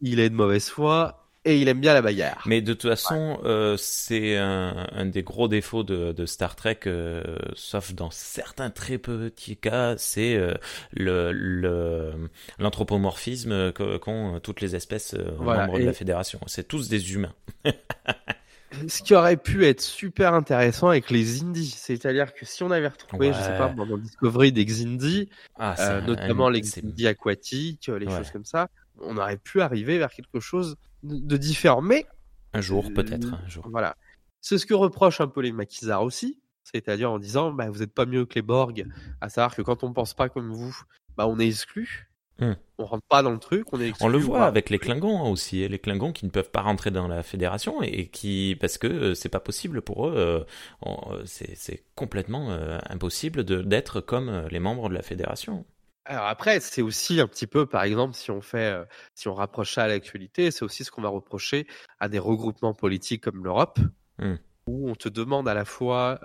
il est de mauvaise foi, et il aime bien la bagarre. Mais de toute façon, euh, c'est un, un, des gros défauts de, de Star Trek, euh, sauf dans certains très petits cas, c'est euh, le l'anthropomorphisme qu'ont toutes les espèces membres de la Fédération. C'est tous des humains. ce qui aurait pu être super intéressant avec les indies, c'est-à-dire que si on avait retrouvé, je sais pas, dans Discovery des Xindi, ah, euh, notamment les Xindi aquatiques, les choses comme ça, on aurait pu arriver vers quelque chose de, différent. Mais un jour, peut-être un jour. Voilà, c'est ce que reprochent un peu les maquisards aussi, c'est-à-dire en disant, bah, vous n'êtes pas mieux que les Borg, à savoir que quand on pense pas comme vous, bah, on est exclu. Hmm. On rentre pas dans le truc, on est On le voit avec les Klingons aussi, les Klingons qui ne peuvent pas rentrer dans la fédération et qui parce que euh, c'est pas possible pour eux, euh, euh, c'est complètement impossible d'être comme les membres de la fédération. Alors après, c'est aussi un petit peu, par exemple, si on fait, si on rapproche ça à l'actualité, c'est aussi ce qu'on va reprocher à des regroupements politiques comme l'Europe, hmm. où on te demande à la fois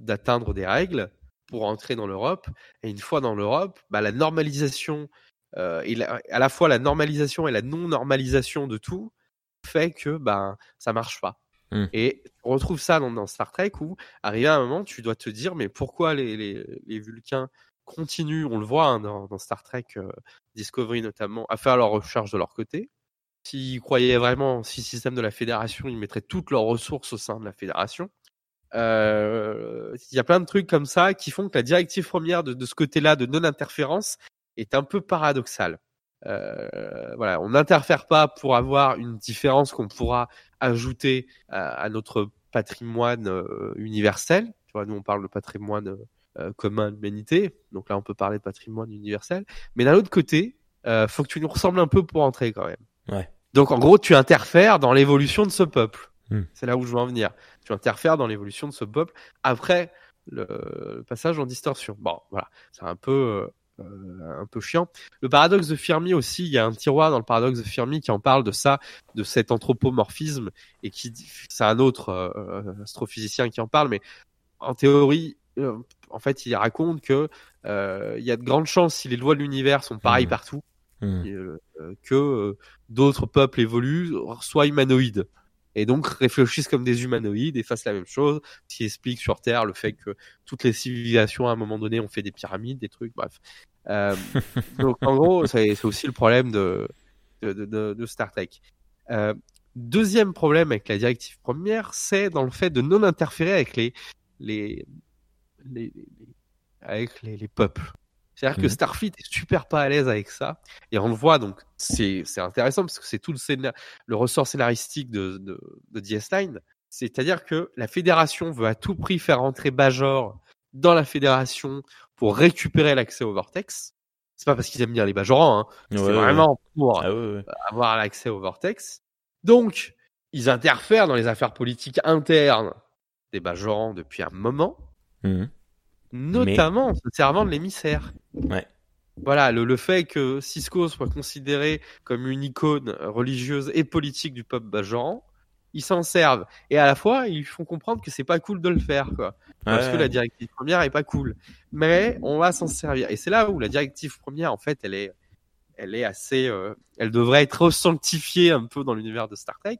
d'atteindre des règles pour entrer dans l'Europe, et une fois dans l'Europe, bah, la normalisation euh, à la fois la normalisation et la non-normalisation de tout fait que ben ça marche pas. Mmh. Et on retrouve ça dans, Star Trek où, arrivé à un moment, tu dois te dire mais pourquoi les, les, Vulcains continuent, on le voit hein, dans, Star Trek euh, Discovery notamment, à faire leur recherche de leur côté. S'ils croyaient vraiment si système de la Fédération, ils mettraient toutes leurs ressources au sein de la Fédération. Euh, il y a plein de trucs comme ça qui font que la directive première de, ce côté-là de non-interférence est un peu paradoxal. Euh, voilà, on n'interfère pas pour avoir une différence qu'on pourra ajouter à, notre patrimoine universel. Tu vois, nous on parle de patrimoine commun de l'humanité, donc là on peut parler de patrimoine universel. Mais d'un autre côté, euh, faut que tu nous ressembles un peu pour entrer quand même. Ouais. Donc en gros, tu interfères dans l'évolution de ce peuple. Hmm. C'est là où je veux en venir. Tu interfères dans l'évolution de ce peuple après le, le passage en distorsion. Bon, voilà, c'est un peu euh, un peu chiant. Le paradoxe de Fermi aussi, il y a un tiroir dans le paradoxe de Fermi qui en parle de ça, de cet anthropomorphisme, et qui, c'est un autre euh, astrophysicien qui en parle, mais en théorie, euh, en fait, il raconte que il y a de grandes chances si les lois de l'univers sont pareilles mmh. partout, mmh. que d'autres peuples évoluent, soient humanoïdes et donc réfléchissent comme des humanoïdes et fassent la même chose, ce qui explique sur Terre le fait que toutes les civilisations à un moment donné ont fait des pyramides, des trucs, bref. Euh, donc en gros, c'est aussi le problème de, de, de, de Star Trek. Euh, deuxième problème avec la directive première, c'est dans le fait de non interférer avec les, les, les, avec les, les peuples. C'est-à-dire que mhm. Starfleet est super pas à l'aise avec ça. Et on le voit, donc c'est intéressant parce que c'est tout le, le ressort scénaristique de, de, de DS9. C'est-à-dire que la fédération veut à tout prix faire entrer Bajor dans la fédération pour récupérer l'accès au vortex. C'est pas parce qu'ils aiment bien les Bajorans, hein. c'est vraiment pour ah avoir l'accès au vortex. Donc, ils interfèrent dans les affaires politiques internes des Bajorans depuis un moment. Mhm notamment en se servant de l'émissaire. Ouais. Voilà, le, le, fait que Cisco soit considéré comme une icône religieuse et politique du peuple bajoran, ils s'en servent. Et à la fois, ils font comprendre que c'est pas cool de le faire, quoi. Parce que la directive première est pas cool. Mais on va s'en servir. Et c'est là où la directive première, en fait, elle est, elle est assez, euh, elle devrait être sanctifiée un peu dans l'univers de Star Trek.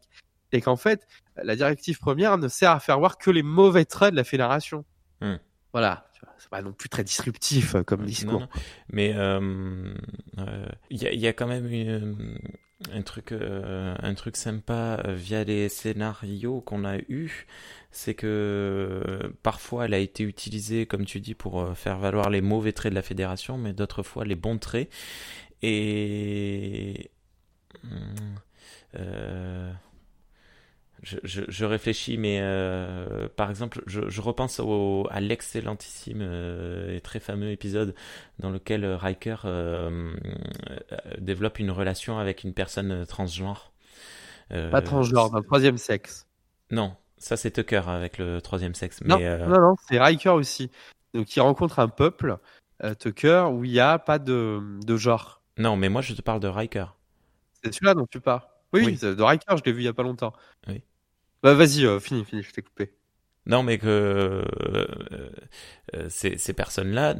Et qu'en fait, la directive première ne sert à faire voir que les mauvais traits de la fédération. Hmm. Voilà c'est pas non plus très disruptif euh, comme discours. Mais euh, euh, il y, a, quand même un truc, un truc sympa via les scénarios qu'on a eu, c'est que parfois elle a été utilisée, comme tu dis, pour faire valoir les mauvais traits de la fédération, mais d'autres fois les bons traits. Et je, réfléchis, mais euh, par exemple, je, repense au, à l'excellentissime euh, et très fameux épisode dans lequel Riker euh, développe une relation avec une personne transgenre. Pas transgenre, un troisième sexe. Non, ça c'est Tucker avec le troisième sexe. Non, non, non, c'est Riker aussi. Donc il rencontre un peuple, Tucker, où il n'y a pas de, de genre. Non, mais moi je te parle de Riker. C'est celui-là dont tu parles. Oui, oui. de Riker, je l'ai vu il y a pas longtemps. Oui. Bah vas-y, euh, fini, fini, je t'ai coupé. Non, mais que euh, euh, ces, ces personnes-là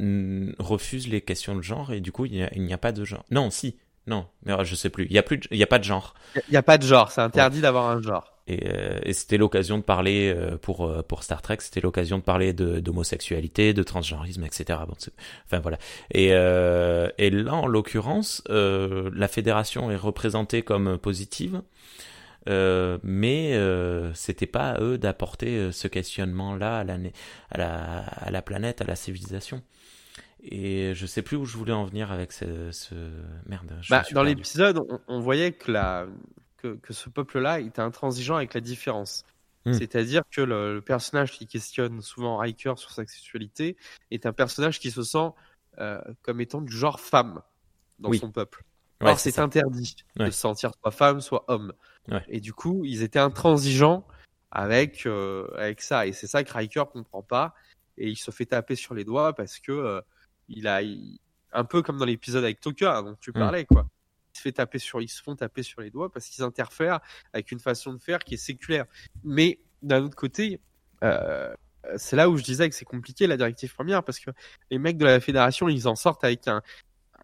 refusent les questions de genre et du coup, il n'y a, a, pas de genre. Non, si, non, mais je sais plus. Il n'y a plus, il y a pas de genre. Il n'y a, pas de genre. C'est interdit d'avoir un genre. Et, et c'était l'occasion de parler pour pour Star Trek, c'était l'occasion de parler de d'homosexualité, de transgenrisme, etc. Bon, enfin voilà. Et et là, en l'occurrence, la fédération est représentée comme positive. Euh, mais euh, c'était pas à eux d'apporter euh, ce questionnement-là à la, à, la, à la planète, à la civilisation. Et je sais plus où je voulais en venir avec ce, ce... merde. Bah, dans l'épisode, on, on, voyait que, la, que, que ce peuple-là était intransigeant avec la différence. Hmm. C'est-à-dire que le, le, personnage qui questionne souvent Riker sur sa sexualité est un personnage qui se sent euh, comme étant du genre femme dans son peuple. Or, c'est interdit de se sentir soit femme, soit homme. Et du coup, ils étaient intransigeants avec, euh, avec ça. Et c'est ça que Riker comprend pas. Et il se fait taper sur les doigts parce que euh, il a, un peu comme dans l'épisode avec Toka hein, dont tu mm. parlais, quoi. Il se fait taper sur, ils se font taper sur les doigts parce qu'ils interfèrent avec une façon de faire qui est séculaire. Mais d'un autre côté, euh, c'est là où je disais que c'est compliqué la directive première parce que les mecs de la fédération, ils en sortent avec un,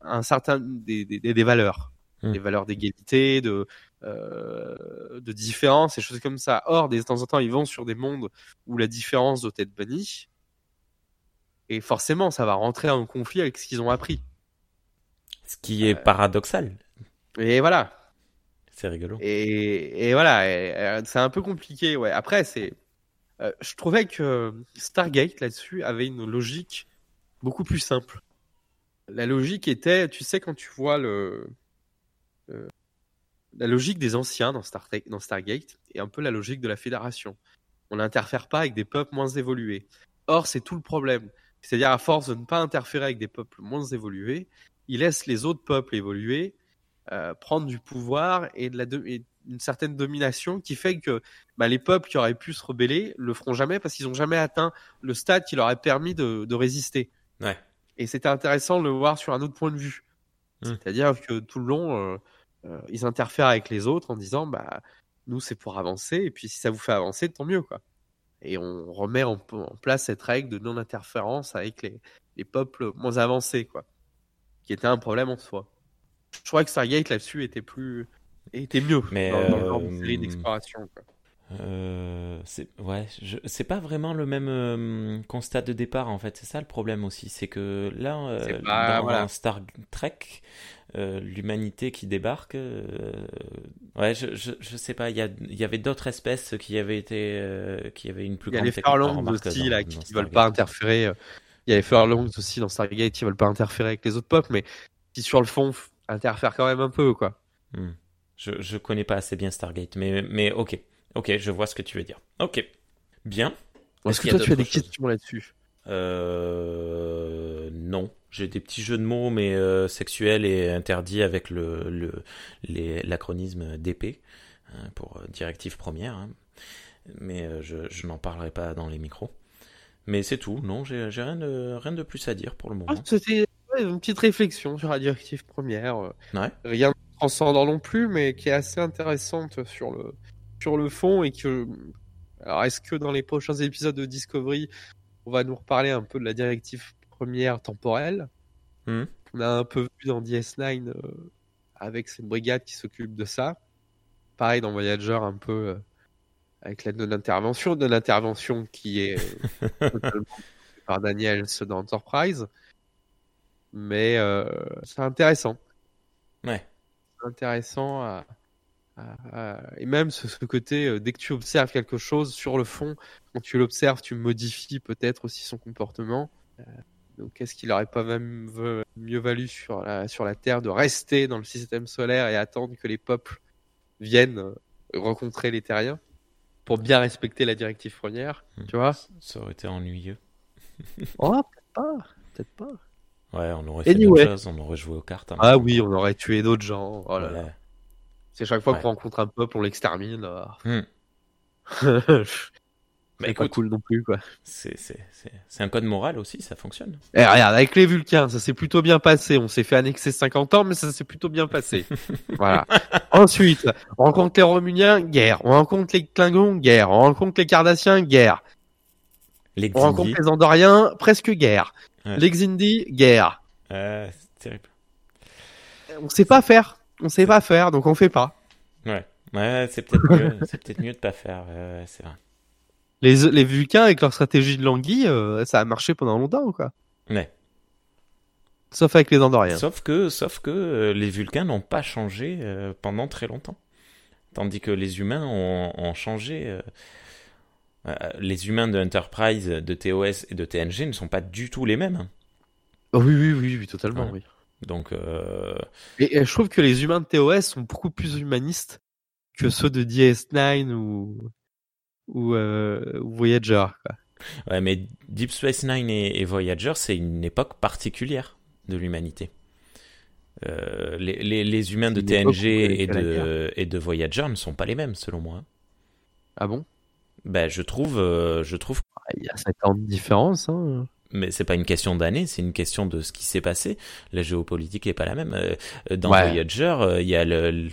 un certain des, des, des valeurs, mmh. des valeurs d'égalité, de euh, de différence et choses comme ça. Or, de temps en temps, ils vont sur des mondes où la différence doit être bannie, et forcément, ça va rentrer en conflit avec ce qu'ils ont appris. Ce qui est euh... paradoxal. Et voilà. C'est rigolo. Et, et voilà, euh, c'est un peu compliqué. Ouais. Après, c'est, euh, je trouvais que Stargate là-dessus avait une logique beaucoup plus simple la logique était, tu sais, quand tu vois le, la logique des anciens dans, Star dans Stargate et un peu la logique de la Fédération. On n'interfère pas avec des peuples moins évolués. Or, c'est tout le problème. C'est-à-dire, à force de ne pas interférer avec des peuples moins évolués, il laisse les autres peuples évoluer, euh, prendre du pouvoir et, de la une certaine domination qui fait que bah, les peuples qui auraient pu se rebeller le feront jamais parce qu'ils n'ont jamais atteint le stade qui leur a permis de, de résister. Ouais. Et c'était intéressant de le voir sur un autre point de vue. Mmh. C'est-à-dire que tout le long, euh, euh, ils interfèrent avec les autres en disant, bah, nous, c'est pour avancer, et puis si ça vous fait avancer, tant mieux, quoi. Et on remet en, en place cette règle de non-interférence avec les, les, peuples moins avancés, quoi. Qui était un problème en soi. Je crois que Stargate là-dessus était plus, était mieux Mais dans, dans euh, d'exploration, quoi. Euh, c'est ouais, c'est pas vraiment le même euh, constat de départ en fait. C'est ça le problème aussi, c'est que là, euh, pas, dans voilà. Star Trek, l'humanité qui débarque, ouais, je, je, je, sais pas, il y, y avait d'autres espèces qui avaient été, qui avaient une plus il y grande a les Furlongs aussi là, qui, veulent pas interférer. Il y a les Furlongs aussi dans Stargate qui veulent pas interférer avec les autres peuples, mais qui sur le fond interfèrent quand même un peu quoi. Hmm. Je, je connais pas assez bien Stargate, mais, mais ok. Ok, je vois ce que tu veux dire. Ok, bien. Est-ce que toi tu as des questions là-dessus? Euh, Non, j'ai des petits jeux de mots, mais euh, sexuels et interdits avec le l'acronyme le, DP hein, pour euh, directive première. Hein. Mais euh, je, je n'en parlerai pas dans les micros. Mais c'est tout. Non, j'ai rien de rien de plus à dire pour le moment. Ah, C'était une petite réflexion sur la directive première. Ouais. Rien de transcendant non plus, mais qui est assez intéressante sur le sur le fond et que alors est-ce que dans les prochains épisodes de Discovery on va nous reparler un peu de la directive première temporelle? Mmh. on a un peu vu dans DS9 euh, avec cette brigade qui s'occupe de ça. Pareil dans Voyager un peu euh, avec l'aide de l'intervention de l'intervention qui est euh, par Daniel dans Enterprise. Mais euh, c'est intéressant. Ouais. Intéressant à et même ce, ce côté, euh, dès que tu observes quelque chose sur le fond, quand tu l'observes, tu modifies peut-être aussi son comportement. Euh, donc, est-ce qu'il n'aurait pas même mieux valu sur la, sur la Terre de rester dans le système solaire et attendre que les peuples viennent rencontrer les terriens pour bien respecter la directive première, Hmm. tu vois? Ça aurait été ennuyeux. Oh, peut-être pas, peut-être pas. Ouais, on aurait fait Anyway. d'autres choses, on aurait joué aux cartes. un Ah oui, on aurait tué d'autres gens. Oh là là. C'est chaque fois Ouais. qu'on rencontre un peuple, on l'extermine. Hmm. C'est pas cool non plus, quoi. C'est un code moral aussi, ça fonctionne. Eh, regarde, avec les Vulcains, ça s'est plutôt bien passé. On s'est fait annexer 50 ans, mais ça s'est plutôt bien passé. voilà. Ensuite, on rencontre les Romuliens, guerre. On rencontre les Klingons, guerre. On rencontre les Cardassiens, guerre. Les On rencontre les Andoriens, presque guerre. Ouais. Les Xindi, guerre. Euh, c'est terrible. On sait pas faire. On sait pas faire, donc on fait pas. Ouais, ouais c'est peut-être mieux, c'est peut-être mieux de pas faire. c'est vrai. Les, les Vulcains, avec leur stratégie de languille, euh, ça a marché pendant longtemps, quoi. Ouais. Sauf avec les Andoriens. Sauf que, sauf que euh, les Vulcains n'ont pas changé euh, pendant très longtemps. tandis que les humains ont, changé. les humains de Enterprise, de TOS et de TNG ne sont pas du tout les mêmes. Oh oui, oui, oui, oui, totalement, oui. Donc, et, je trouve que les humains de TOS sont beaucoup plus humanistes que ceux de DS9 ou ou, Voyager. Quoi. Ouais, mais Deep Space Nine et, Voyager, c'est une époque particulière de l'humanité. Euh, les, les, humains de TNG et de, et de Voyager ne sont pas les mêmes, selon moi. Ah bon? Ben, je trouve, euh, je trouve. Il y a 50 ans de différence. Hein. Mais c'est pas une question d'année, c'est une question de ce qui s'est passé. La géopolitique est pas la même. Euh, dans Voyager, il y a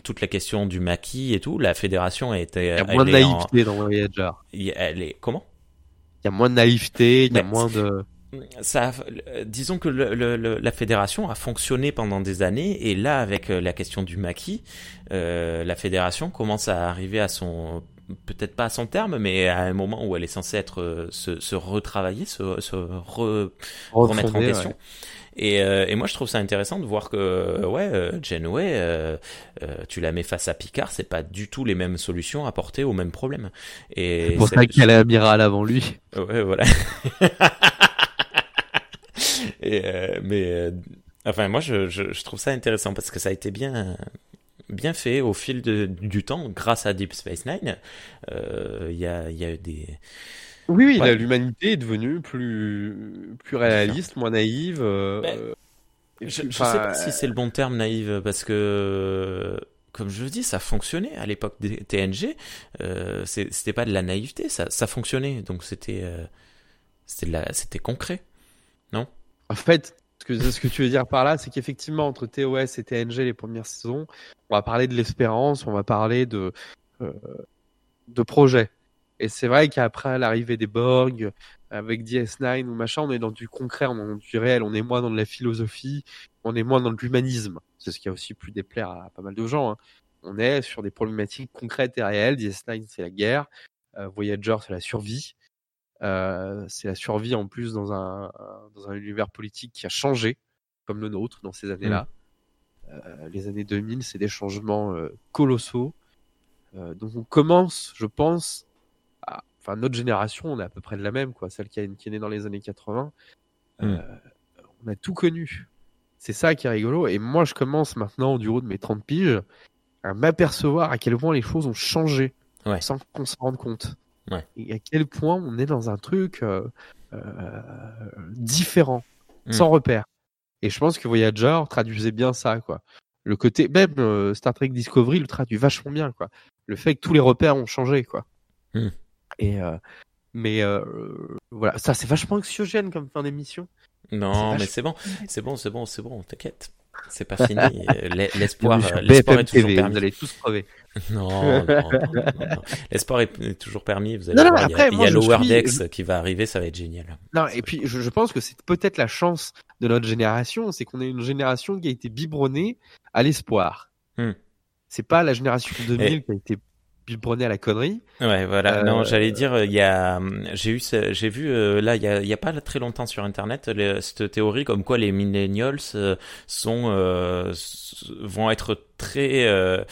toute la question du maquis et tout. La fédération a été. Il y a moins de naïveté dans Voyager. Elle est comment? Il y a moins de naïveté, il y a moins de ça, disons que le, la fédération a fonctionné pendant des années et là avec euh, la question du maquis, euh, la fédération commence à arriver à son peut-être pas à son terme, mais à un moment où elle est censée être euh, se, se retravailler, se, se remettre en question. Et, euh, et, moi, je trouve ça intéressant de voir que, ouais, euh, Janeway, euh, euh, tu la mets face à Picard, c'est pas du tout les mêmes solutions apportées au même problème. Et c'est pour ça qu'elle est amiral avant lui. Ouais, voilà. et, mais, enfin, moi, je, je, je, trouve ça intéressant parce que ça a été bien bien fait au fil de, du temps grâce à Deep Space Nine. Il y, a, y a eu des oui, oui, l'humanité est devenue plus, plus réaliste, moins naïve. Euh, je ne sais pas si c'est le bon terme naïve, parce que, comme je le dis, ça fonctionnait à l'époque des TNG. Euh, c'était pas de la naïveté, ça, ça fonctionnait. Donc c'était euh, c'était concret, non? En fait, ce que, tu veux dire par là, c'est qu'effectivement, entre TOS et TNG, les premières saisons, on va parler de l'espérance, on va parler de, euh, de projets. Et c'est vrai qu'après l'arrivée des Borg, avec DS9 ou machin, on est dans du concret, on est dans du réel, on est moins dans de la philosophie, on est moins dans de l'humanisme. C'est ce qui a aussi pu déplaire à pas mal de gens. Hein. On est sur des problématiques concrètes et réelles. DS9, c'est la guerre. Euh, Voyager, c'est la survie. Euh, c'est la survie en plus dans un, dans un univers politique qui a changé, comme le nôtre, dans ces années-là. Mm. Euh, les années 2000, c'est des changements euh, colossaux. Donc on commence, je pense, enfin notre génération, on est à peu près de la même, quoi, celle qui, est née dans les années 80. Hmm. Euh, on a tout connu. C'est ça qui est rigolo. Et moi, je commence maintenant, du haut de mes 30 piges, à m'apercevoir à quel point les choses ont changé sans qu'on se rende compte. Et à quel point on est dans un truc euh, euh, différent, hmm. sans repère. Et je pense que Voyager traduisait bien ça, quoi. Le côté, même Star Trek Discovery le traduit vachement bien, quoi. Le fait que tous les repères ont changé, quoi. Hmm. Et euh, mais euh, voilà, ça c'est vachement anxiogène comme fin d'émission. Non, mais c'est bon, c'est bon, c'est bon, c'est bon, t'inquiète. C'est pas fini. L'espoir, l'espoir est toujours permis. Vous allez tous crever. non, non, non, L'espoir est toujours permis. Vous allez voir, il y a, Lower Decks qui va arriver, ça va être génial. Non, et puis je, je pense que c'est peut-être la chance de notre génération, c'est qu'on est une génération qui a été biberonnée à l'espoir. Hmm. C'est pas la génération 2000 qui a été il prenait à la connerie. Ouais, voilà. non, euh, j'allais dire, il y a, j'ai eu, j'ai vu euh, là, il y a, il y a pas très longtemps sur internet cette théorie comme quoi les millennials euh, sont vont être très euh,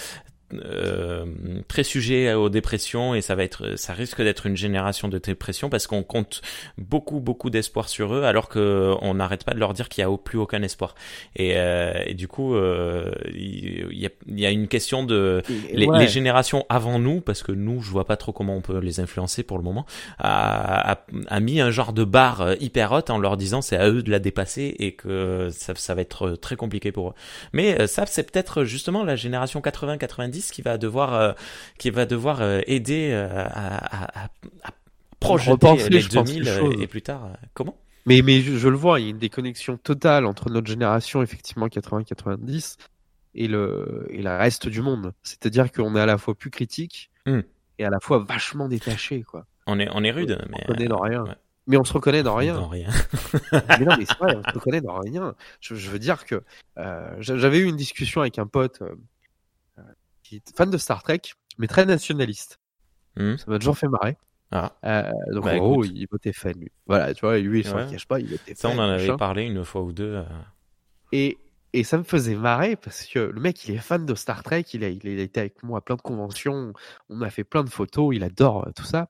très sujet aux dépressions et ça va être, ça risque d'être une génération de dépression parce qu'on compte beaucoup beaucoup d'espoir sur eux alors que on n'arrête pas de leur dire qu'il y a plus aucun espoir. Et, euh, et du coup, euh, il y, a, y, a, une question de les, les, générations avant nous parce que nous, je vois pas trop comment on peut les influencer pour le moment, a, a, a mis un genre de barre hyper haute en leur disant c'est à eux de la dépasser et que ça, ça va être très compliqué pour eux. Mais ça, c'est peut-être justement la génération 80-90 qui va devoir, euh, qui va devoir euh, aider euh, à, à, à, projeter les 2000 et plus tard. comment? Mais, mais je, le vois, il y a une déconnexion totale entre notre génération, effectivement, 80-90, et le, et le reste du monde. C'est-à-dire qu'on est à la fois plus critique hmm. et à la fois vachement détaché, quoi. On est, on est rude, on mais. On connaît dans rien. Mais on se reconnaît dans rien. Dans rien. mais non, mais c'est vrai, on se reconnaît dans rien. Je, je veux dire que euh, j'avais eu une discussion avec un pote fan de Star Trek, mais très nationaliste. Hmm. Ça m'a toujours fait marrer. Ah. Euh, donc bah, en gros, il votait fan lui. Voilà, tu vois, lui il s'en cache pas, il votait Ça, on en avait parlé une fois ou deux. Euh. Et Et ça me faisait marrer parce que le mec, il est fan de Star Trek, il a, il a été avec moi à plein de conventions, on a fait plein de photos, il adore tout ça.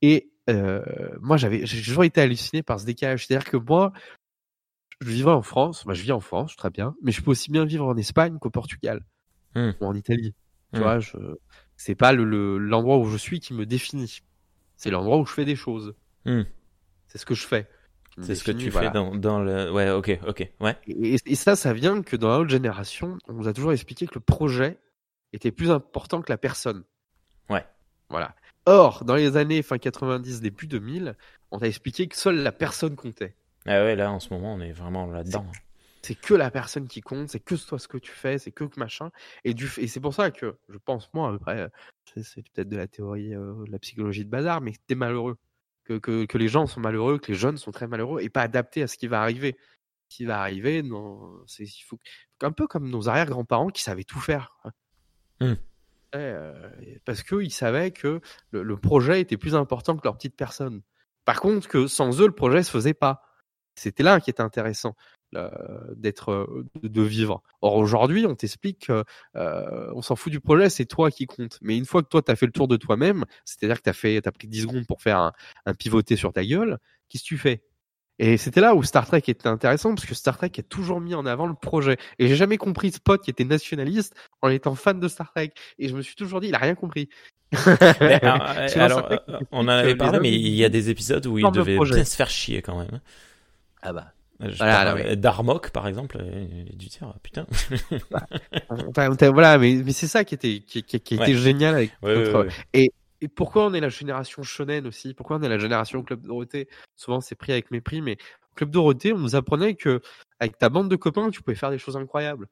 Et euh, moi, j'avais, j'ai toujours été halluciné par ce décalage. C'est-à-dire que moi, je vivais en France, bah, je vis en France, très bien, mais je peux aussi bien vivre en Espagne qu'au Portugal mmh. ou en Italie. Tu Mmh. vois, je... c'est pas le, le- l'endroit où je suis qui me définit. C'est l'endroit où je fais des choses. Mmh. C'est ce que je fais. C'est ce que tu voilà. fais dans, dans le. Ouais, ok, ok, ouais. Et, et ça, ça vient que dans la haute génération, on nous a toujours expliqué que le projet était plus important que la personne. Ouais. Voilà. Or, dans les années fin 90, début 2000, on t'a expliqué que seule la personne comptait. Ah ouais, là en ce moment on est vraiment là-dedans. C'est que la personne qui compte, c'est que toi ce que tu fais, c'est que machin. Et, du, et c'est pour ça que je pense, moi, après, euh, c'est, c'est peut-être de la théorie, euh, de la psychologie de bazar, mais t'es malheureux. Que, que, que les gens sont malheureux, que les jeunes sont très malheureux et pas adaptés à ce qui va arriver. Ce qui va arriver, non, c'est, il faut, un peu comme nos arrière-grands-parents qui savaient tout faire. Hmm. Ouais, euh, parce qu'ils savaient que le, le projet était plus important que leur petite personne. Par contre, que sans eux, le projet se faisait pas. C'était là qui était intéressant d'être, euh, de, vivre. Or aujourd'hui, on t'explique que euh, on s'en fout du projet, c'est toi qui compte. Mais une fois que toi, tu as fait le tour de toi-même, c'est-à-dire que tu as fait, t'as pris 10 secondes pour faire un, un pivoté sur ta gueule, qu'est-ce que tu fais? Et c'était là où Star Trek était intéressant, parce que Star Trek a toujours mis en avant le projet. Et j'ai jamais compris ce pote qui était nationaliste en étant fan de Star Trek. Et je me suis toujours dit, il a rien compris. Alors, Tu alors, Trek, euh, on en avait parlé, mais il y a des épisodes où il devait bien se faire chier quand même. Ah bah. Voilà, Darmok par exemple, dû dire ah, putain. Enfin, voilà, mais, mais c'est ça qui était, qui, qui, qui était Ouais. génial avec Ouais, notre, ouais, ouais. Et pourquoi on est la génération shonen aussi? Pourquoi on est la génération Club Dorothée? Souvent c'est pris avec mépris, mais Club Dorothée, on nous apprenait que avec ta bande de copains, tu pouvais faire des choses incroyables.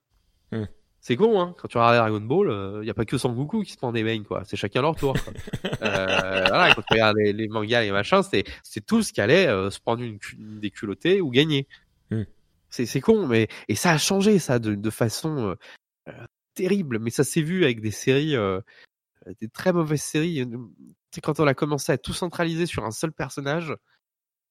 Hmm. C'est con, hein Quand tu regardes Dragon Ball, il n'y a pas que Sangoku qui se prend des beignes, quoi. C'est chacun leur tour. quoi. euh, voilà, quand tu regardes les, les mangas et machins, c'est c'est tous qui allaient euh, se prendre une, une déculottée ou gagner. Hmm. C'est c'est con, mais et ça a changé ça de, de façon euh, euh, terrible. Mais ça s'est vu avec des séries, euh, des très mauvaises séries. Tu sais, quand on a commencé à tout centraliser sur un seul personnage,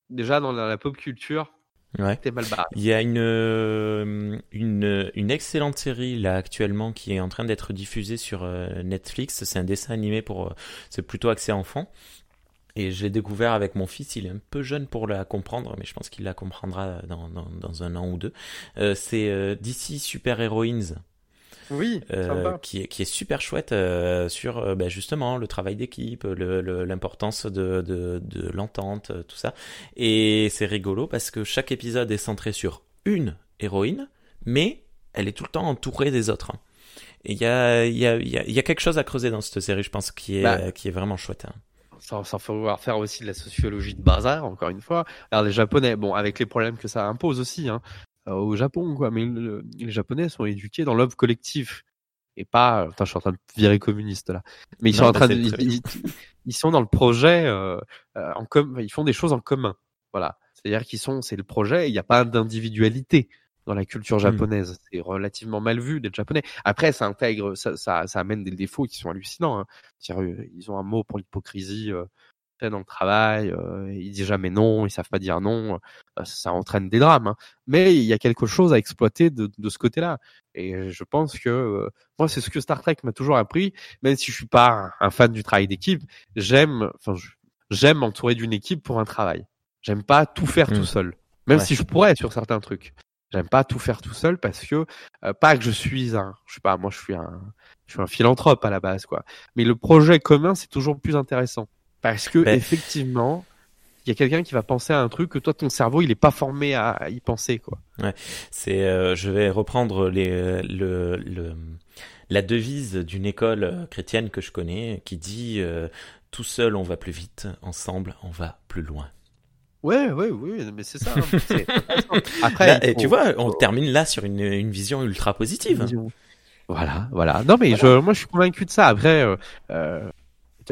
déjà dans la, la pop culture, Ouais. t'es mal barré. Il y a une, euh, une, une excellente série là actuellement qui est en train d'être diffusée sur euh, Netflix. C'est un dessin animé pour, euh, c'est plutôt axé enfant. Et je l'ai découvert avec mon fils. Il est un peu jeune pour la comprendre, mais je pense qu'il la comprendra dans, dans, dans un an ou deux. Euh, c'est euh, DC Super Heroines. Oui, euh, sympa. qui, est, qui est super chouette euh, sur euh, bah, justement le travail d'équipe, le- le- l'importance de, de, de l'entente, tout ça. Et c'est rigolo parce que chaque épisode est centré sur une héroïne, mais elle est tout le temps entourée des autres. Et il y a, il y, a, il y, a, il y a quelque chose à creuser dans cette série, je pense, qui est, Bah. qui est vraiment chouette. hein. sans, sans vouloir faire aussi de la sociologie de bazar, encore une fois. Alors les Japonais, bon, avec les problèmes que ça impose aussi, hein, au Japon, quoi, mais le- les Japonais sont éduqués dans l'œuvre collective et pas. Putain, je suis en train de virer communiste là. Mais ils Non, sont en bah, train de, ils, ils- ils sont dans le projet euh, euh, en com, ils font des choses en commun. Voilà, c'est-à-dire qu'ils sont, c'est le projet. Il n'y a pas d'individualité dans la culture japonaise. C'est relativement mal vu d'être japonais. Après, ça intègre, ça, ça, ça amène des défauts qui sont hallucinants. Hein. Euh, Ils ont un mot pour l'hypocrisie euh, dans le travail. Euh, ils disent jamais non, ils savent pas dire non. euh, ça entraîne des drames. hein. Mais il y a quelque chose à exploiter de, de ce côté-là. Et je pense que euh, moi, c'est ce que Star Trek m'a toujours appris. Même si je suis pas un, fan du travail d'équipe, j'aime, enfin, j'aime m'entourer d'une équipe pour un travail. J'aime pas tout faire tout seul. Même Ouais. si je pourrais sur certains trucs. J'aime pas tout faire tout seul parce que euh, pas que je suis un, je sais pas, moi je suis un, je suis un philanthrope à la base quoi. Mais le projet commun c'est toujours plus intéressant parce que effectivement il y a quelqu'un qui va penser à un truc que toi ton cerveau il est pas formé à, y penser quoi. C'est, euh, je vais reprendre les, le, le, la devise d'une école euh, chrétienne que je connais qui dit euh, tout seul on va plus vite, ensemble on va plus loin. Ouais ouais oui mais c'est ça. hein. Après Là, faut- tu vois, on termine là sur une, une vision ultra positive. Voilà, voilà. Non, mais je, moi, je suis convaincu de ça. Après, euh,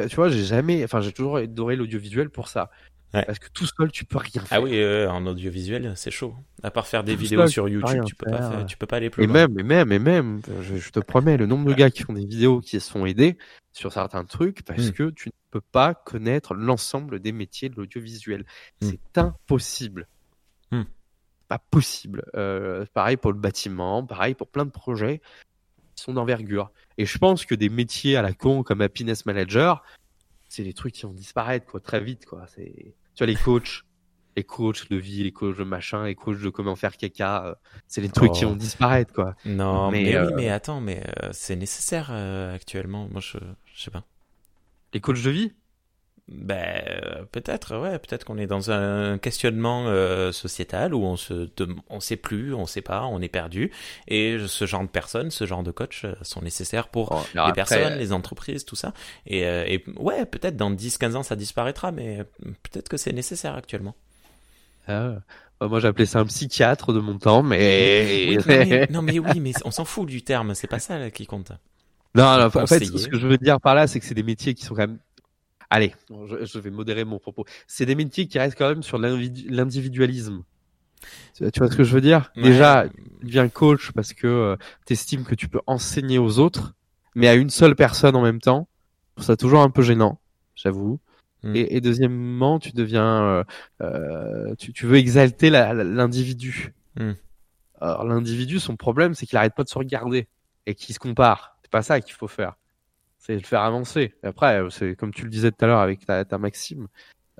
tu, vois, j'ai jamais, enfin, j'ai toujours adoré l'audiovisuel pour ça. Ouais. Parce que tout seul, tu peux rien faire. Ah oui, euh, en audiovisuel, c'est chaud. À part faire des Tout vidéos seul, sur YouTube, tu peux pas, faire. tu peux pas aller plus Et loin. même, et même, et même, je, je te promets, le nombre de gars qui font des vidéos qui se font aider sur certains trucs parce Mm. que tu ne peux pas connaître l'ensemble des métiers de l'audiovisuel. Mm. C'est impossible. Mm. pas possible. Euh, pareil pour le bâtiment, pareil pour plein de projets sont d'envergure. Et je pense que des métiers à la con comme happiness manager, c'est des trucs qui vont disparaître quoi très vite quoi. C'est tu vois les coachs, les coachs de vie, les coachs de machin, les coachs de comment faire caca, euh, c'est les trucs qui Oh. vont disparaître quoi. Non, mais, Mais, oui, euh, mais attends, mais euh, c'est nécessaire euh, actuellement. Moi, je, je sais pas. Les coachs de vie? Ben, euh, peut-être, ouais, peut-être qu'on est dans un questionnement euh, sociétal où on se, on sait plus, on sait pas, on est perdu. Et ce genre de personnes, ce genre de coachs euh, sont nécessaires pour Bon, alors les après, personnes, les entreprises, tout ça. Et, euh, et ouais, peut-être dans 10-15 ans ça disparaîtra, mais peut-être que c'est nécessaire actuellement. euh, euh, moi j'appelais ça un psychiatre de mon temps, mais Oui, non, mais, non, mais oui, mais on s'en fout du terme, c'est pas ça là, qui compte. Non, non, en fait, ce que je veux dire par là, c'est que c'est des métiers qui sont quand même. Allez, je, je vais modérer mon propos. C'est des métiers qui restent quand même sur l'individu- l'individualisme. Tu vois ce que je veux dire? Ouais. Déjà, tu deviens coach parce que tu estimes que tu peux enseigner aux autres, mais à une seule personne en même temps. Je trouve ça toujours un peu gênant, j'avoue. Mm. Et, et deuxièmement, tu deviens, euh, euh, tu, tu veux exalter la- la- l'individu. Mm. Alors l'individu, son problème, c'est qu'il arrête pas de se regarder et qu'il se compare. C'est pas ça qu'il faut faire. C'est le faire avancer. Et après, euh, c'est comme tu le disais tout à l'heure avec ta, ta Maxime,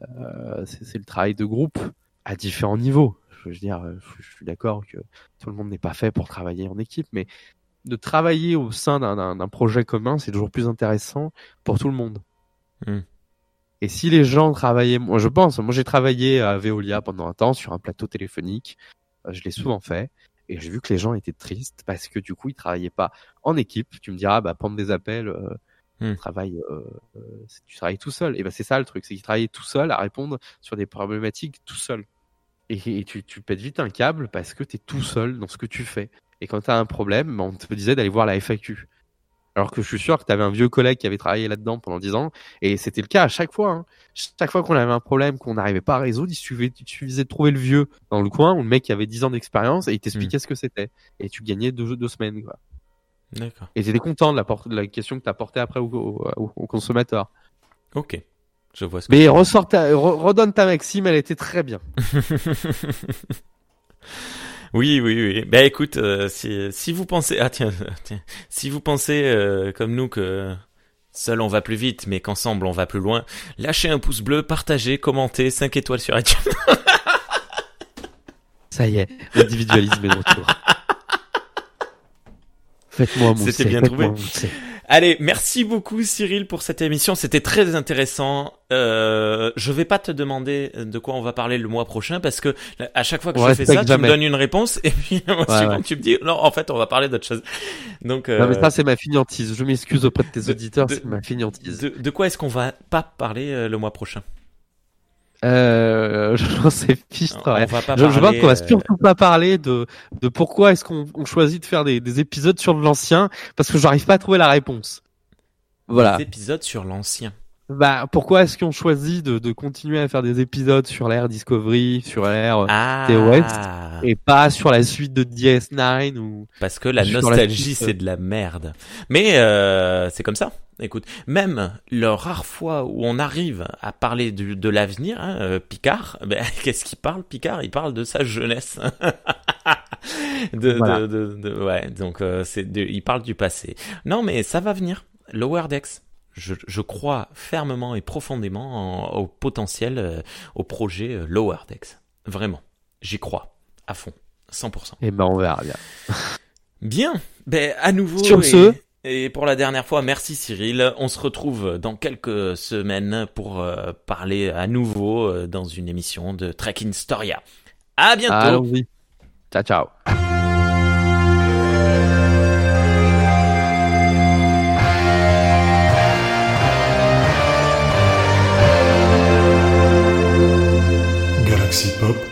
euh, c'est le travail de groupe à différents niveaux. Je veux dire, euh, je, suis d'accord que tout le monde n'est pas fait pour travailler en équipe, mais de travailler au sein d'un- projet commun, c'est toujours plus intéressant pour tout le monde. Mm. Et si les gens travaillaient, moi je pense, moi j'ai travaillé à Veolia pendant un temps sur un plateau téléphonique, Euh, je l'ai souvent fait, et j'ai vu que les gens étaient tristes parce que du coup ils travaillaient pas en équipe. Tu me diras, bah prendre des appels, euh, Hmm. travaille, euh, tu travailles tout seul. Et ben c'est ça le truc, c'est qu'ils travaillaient tout seul à répondre sur des problématiques tout seul. Et, et tu, tu pètes vite un câble parce que tu es tout seul dans ce que tu fais. Et quand tu as un problème, ben, on te disait d'aller voir la FAQ. Alors que je suis sûr que tu avais un vieux collègue qui avait travaillé là-dedans pendant 10 ans, et c'était le cas à chaque fois. hein. Chaque fois qu'on avait un problème qu'on n'arrivait pas à résoudre, il suffisait, il suffisait de trouver le vieux dans le coin, ou le mec qui avait 10 ans d'expérience, et il t'expliquait ce que c'était. Et tu gagnais deux, deux semaines. Quoi. D'accord. Et t'étais content de la, de la question que t'as portée après au, au, au- au consommateur. Ok. Je vois ce que Mais ressort ta- re- redonne ta Maxime, elle était très bien. Oui, oui, oui. Ben écoute, euh, si, si vous pensez, ah tiens, tiens, si vous pensez euh, comme nous que seul on va plus vite, mais qu'ensemble on va plus loin, lâchez un pouce bleu, partagez, commentez, 5 étoiles sur iTunes. Ça y est, l'individualisme est de retour. Faites-moi C'était bien trouvé. Allez, merci beaucoup Cyril pour cette émission, c'était très intéressant. Euh, je vais pas te demander de quoi on va parler le mois prochain parce que à chaque fois que On je fais ça, tu me donnes une réponse et puis Ouais, suivant ouais. tu me dis non, en fait on va parler d'autre chose. Donc euh, Non mais ça c'est ma finiantise. Je m'excuse auprès de tes auditeurs, c'est ma finiantise. de, de quoi est-ce qu'on va pas parler euh, le mois prochain? Euh, j'en sais On va pas Je, je vois qu'on va euh, surtout pas parler de, de pourquoi est-ce qu'on on choisit de faire des, des épisodes sur de l'ancien, parce que j'arrive pas à trouver la réponse. Voilà. des épisodes sur l'ancien. Bah, pourquoi est-ce qu'on choisit de, de continuer à faire des épisodes sur l'ère Discovery, sur l'ère Ah, TOS, et pas sur la suite de DS9 ou parce que la la nostalgie c'est de la merde. Mais euh, c'est comme ça. Écoute, même le rare fois où on arrive à parler du, de l'avenir, hein, euh, Picard, ben, qu'est-ce qu'il parle Picard? Il parle de sa jeunesse. de, Voilà. de, de, de- ouais, donc euh, c'est, il parle du passé. Non, mais ça va venir. Lower Decks. Je, je crois fermement et profondément en- au potentiel, euh, au projet euh, Lower Decks. Vraiment, j'y crois à fond, 100%. Eh ben, on verra bien. Bien, ben à nouveau. Sur et, ce. et pour la dernière fois, merci Cyril. On se retrouve dans quelques semaines pour euh, parler à nouveau euh, dans une émission de Trekking Storia. À bientôt. Allons-y. Ciao, ciao.